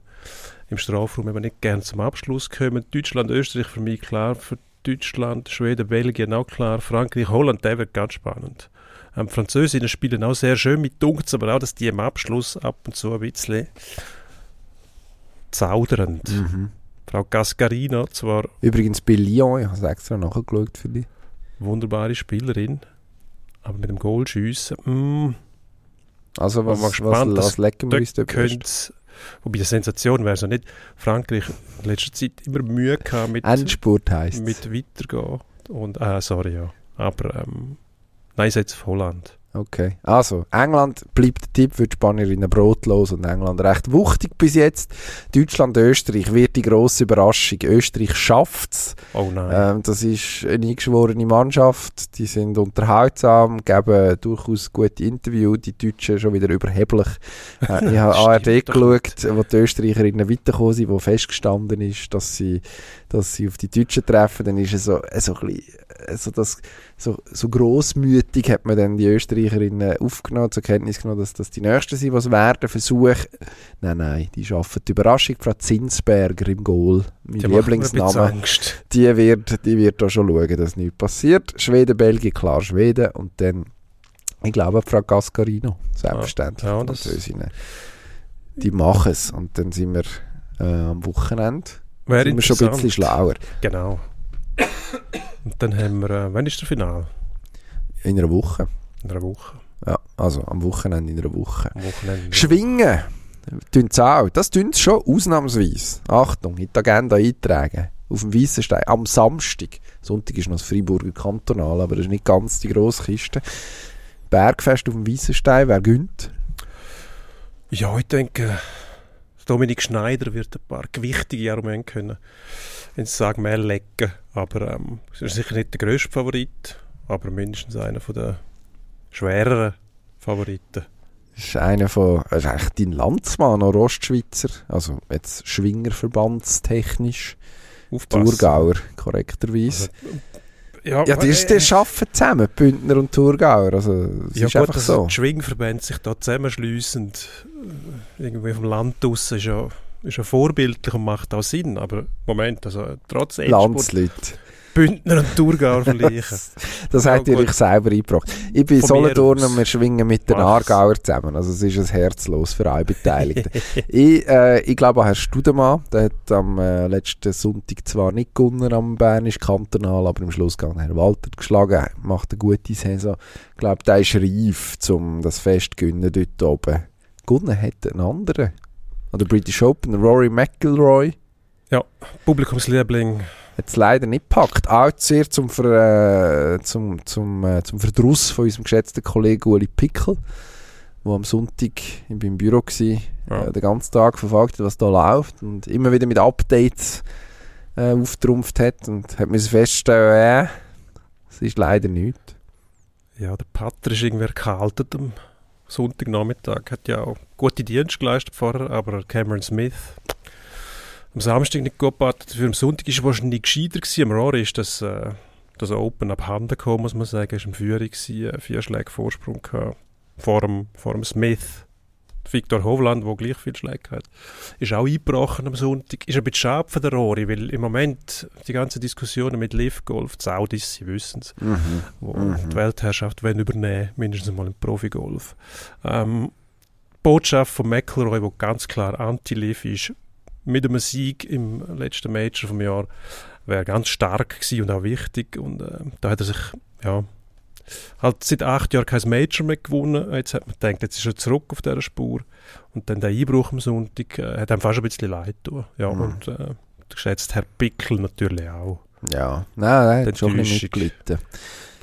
im Strafraum eben nicht gern zum Abschluss kommen. Deutschland, Österreich für mich klar, für Deutschland, Schweden, Belgien auch klar, Frankreich, Holland, der wird ganz spannend. Ähm, Französinnen spielen auch sehr schön mit Dunks, aber auch, dass die im Abschluss ab und zu ein bisschen zaudernd. Mhm. Frau Gascarino zwar...
Übrigens bei Lyon, ich habe es extra nachgeschaut für dich
wunderbare Spielerin. Aber mit dem Goalschiessen, mm,
also was, gespannt, was, was lecken wir uns da
Wobei die Sensation wäre so nicht. Frankreich in letzter Zeit immer Mühe gehabt mit,
Endspurt heisst
mit weitergehen. Und, äh, sorry, ja. Aber ähm, nein, jetzt auf Holland.
Okay. Also, England bleibt der Tipp für die Spanierinnen brotlos und England recht wuchtig bis jetzt. Deutschland, Österreich wird die grosse Überraschung. Österreich schafft es.
Oh nein.
Ähm, das ist eine eingeschworene Mannschaft. Die sind unterhaltsam, geben durchaus gute Interviews. Die Deutschen schon wieder überheblich. Äh, ich habe ARD geschaut, wo die Österreicherinnen weitergekommen sind, wo festgestanden ist, dass sie, dass sie auf die Deutschen treffen. Dann ist es so, äh, so ein bisschen, äh, so das, so, so grossmütig hat man dann die Österreicherinnen aufgenommen, zur Kenntnis genommen, dass das die Nächsten sind, was werden, Versuch. Nein, nein, die schaffen die Überraschung. Frau Zinsberger im Goal, mein
Die
Lieblingsname, die wird, die wird da schon schauen, dass nichts passiert. Schweden, Belgien, klar Schweden und dann, ich glaube, Frau Gascarino, selbstverständlich.
Ja,
die
das-
Französinnen. Die machen es und dann sind wir äh, am Wochenende
Wäre
sind wir schon ein bisschen schlauer.
Genau. Und dann haben wir, äh, wann ist der Final?
In einer Woche.
In einer Woche.
Ja, also am Wochenende in einer Woche.
Am Wochenende.
Schwingen, tun sie auch. Das tun sie schon ausnahmsweise. Achtung, in die Agenda eintragen. Auf dem Weissenstein, am Samstag. Sonntag ist noch das Freiburger Kantonal, aber das ist nicht ganz die grosse Kiste. Bergfest auf dem Weissenstein, wer gönnt?
Ja, ich denke, Dominik Schneider wird ein paar gewichtige Argumente können ins Sagmehl legen. Aber ähm, ist sicher nicht der grösste Favorit, aber mindestens einer von der schwereren Favoriten.
Das ist einer von, das ist eigentlich dein Landsmann, noch Ostschweizer. Also jetzt Schwingerverbandstechnisch.
Aufpassen.
Thurgauer, korrekterweise.
Also, ja,
ja, die,
äh,
die arbeiten zusammen, Bündner und Thurgauer. Also, es
ja
ist
gut,
einfach
dass
so.
die Schwingverbände sich da zusammenschliessen, äh, irgendwie vom Land aus, ist ja, ist ja vorbildlich und macht auch Sinn. Aber Moment, also trotz Endspurt
Landsleute.
Bündner und Thurgauer vergleichen.
Das
Ja,
habt ihr euch selber eingebracht. Ich bin
Von
Solothurn und wir schwingen mit den. Aargauer zusammen. Also es ist ein herzlos für alle Beteiligten. ich, äh, ich glaube auch Herr Studemann, der hat am äh, letzten Sonntag zwar nicht gewonnen am Bernisch Kantonal, aber im Schluss gegangen Herr Walter geschlagen, macht eine gute Saison. Ich glaube, der ist reif, um das Fest zu gewinnen dort oben. Gewonnen hat ein anderer. An der British Open, Rory McIlroy.
Publikumsliebling.
Hat es leider nicht gepackt. Auch sehr zum, Ver, äh, zum, zum, äh, zum Verdruss von unserem geschätzten Kollegen Uli Pickel, der am Sonntag in meinem Büro war,
Ja.
äh, den ganzen Tag verfolgt hat, was da läuft und immer wieder mit Updates äh, auftrumpft hat und hat müssen feststellen, äh, es ist leider nichts.
Ja, der Pater ist irgendwie erkaltet am Sonntagnachmittag. Hat ja auch gute Dienste geleistet vorher, aber Cameron Smith am Samstag nicht gut gepartet. Für am Sonntag ist er wahrscheinlich gescheiter gewesen. Am Rory ist das, äh, das Open abhanden gekommen, muss man sagen. War in Führung, gewesen, äh, vier Schläge Vorsprung gehabt. Vor dem, vor dem Smith. Victor Hovland, der gleich viel Schläge hat, ist auch eingebrochen am Sonntag. Ist ein bisschen schade für den Rory, weil im Moment die ganzen Diskussionen mit Live Golf, die Saudis, sie wissen es, wo
Mhm.
die Weltherrschaft wollen übernehmen mindestens mal im Profigolf. Ähm, die Botschaft von McElroy, wo ganz klar anti-Liv ist, mit einem Sieg im letzten Major vom Jahr, wäre ganz stark gewesen und auch wichtig. Und äh, da hat er sich, ja, halt seit acht Jahren kein Major mehr gewonnen. Jetzt hat man gedacht, jetzt ist er zurück auf dieser Spur. Und dann der Einbruch am Sonntag äh, hat einem fast ein bisschen leid getan. Ja,
Mhm.
und äh, der geschätzte Herr Pickel natürlich auch.
Ja, nein, nein,
Die
hat schon mitgelitten.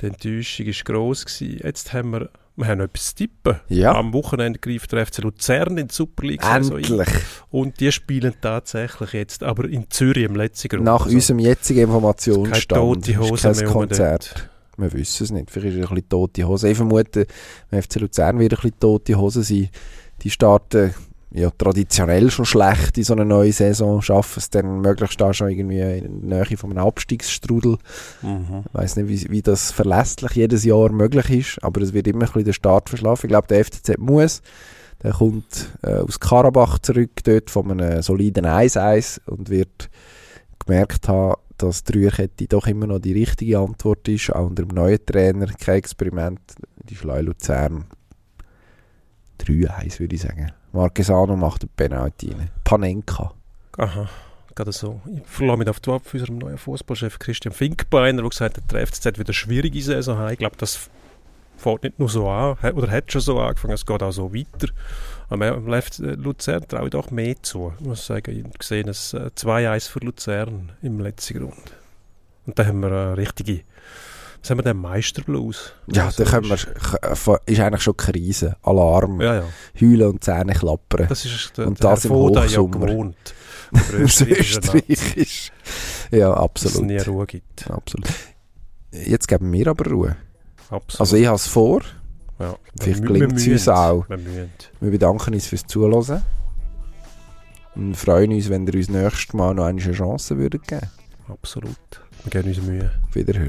Die Enttäuschung war gross. Gewesen. Jetzt haben wir, wir haben noch etwas zu tippen.
Ja.
Am Wochenende greift der FC Luzern in die Super League.
Endlich.
Und die spielen tatsächlich jetzt, aber in Zürich im letzten Grund.
Nach
Also,
unserem jetzigen
keine
Informationsstand
tote
ist
Hose
kein
mehr
Konzert. Wir wissen es nicht. Vielleicht ist es ein bisschen tote Hose. Ich vermute, wenn FC Luzern wieder ein bisschen tote Hose sind, die starten ja, traditionell schon schlecht in so einer neuen Saison, schaffen es dann möglichst da schon irgendwie in der Nähe von einem Abstiegsstrudel.
Mhm.
Ich weiß nicht, wie, wie das verlässlich jedes Jahr möglich ist, aber es wird immer ein bisschen der Start verschlafen. Ich glaube, der FCZ muss. Der kommt äh, aus Karabach zurück, dort von einem soliden 1-1 und wird gemerkt haben, dass die Dreierkette doch immer noch die richtige Antwort ist, auch unter dem neuen Trainer, kein Experiment, die Schleu Luzern. 3-1 würde ich sagen. Marquesano macht den Penalty rein. Panenka.
Aha, gerade so. Ich verlasse mich auf die von unserem neuen Fußballchef Christian Finkbeiner, der gesagt hat, der FCZ wird eine schwierige Saison haben. Ich glaube, das fängt nicht nur so an, oder hat schon so angefangen, es geht auch so weiter. Aber Luzern traue ich doch mehr zu. Ich muss sagen, ich gesehen, es äh, 2-1 für Luzern im letzten Grund. Und da haben wir eine richtige Was haben wir denn? Meisterblues?
Ja,
Also
da können wir,
ist-
ist eigentlich schon Krise. Alarm,
Ja, ja.
heulen und Zähne klappern.
Das ist der,
Und
der
das im
Herr Voda ja
Hochsommer.
gewohnt. Der Nazi,
Österreichisch. Ja,
Dass es
absolut.
nie Ruhe gibt.
absolut. Jetzt geben wir aber Ruhe.
Absolut.
Also ich habe es vor.
ja.
vielleicht gelingt es uns auch.
Wir.
Wir bedanken uns fürs Zuhören. Und freuen uns, wenn ihr uns nächstes Mal noch eine Chance würdet geben
Absolut. Wir geben uns Mühe.
Wiederhören.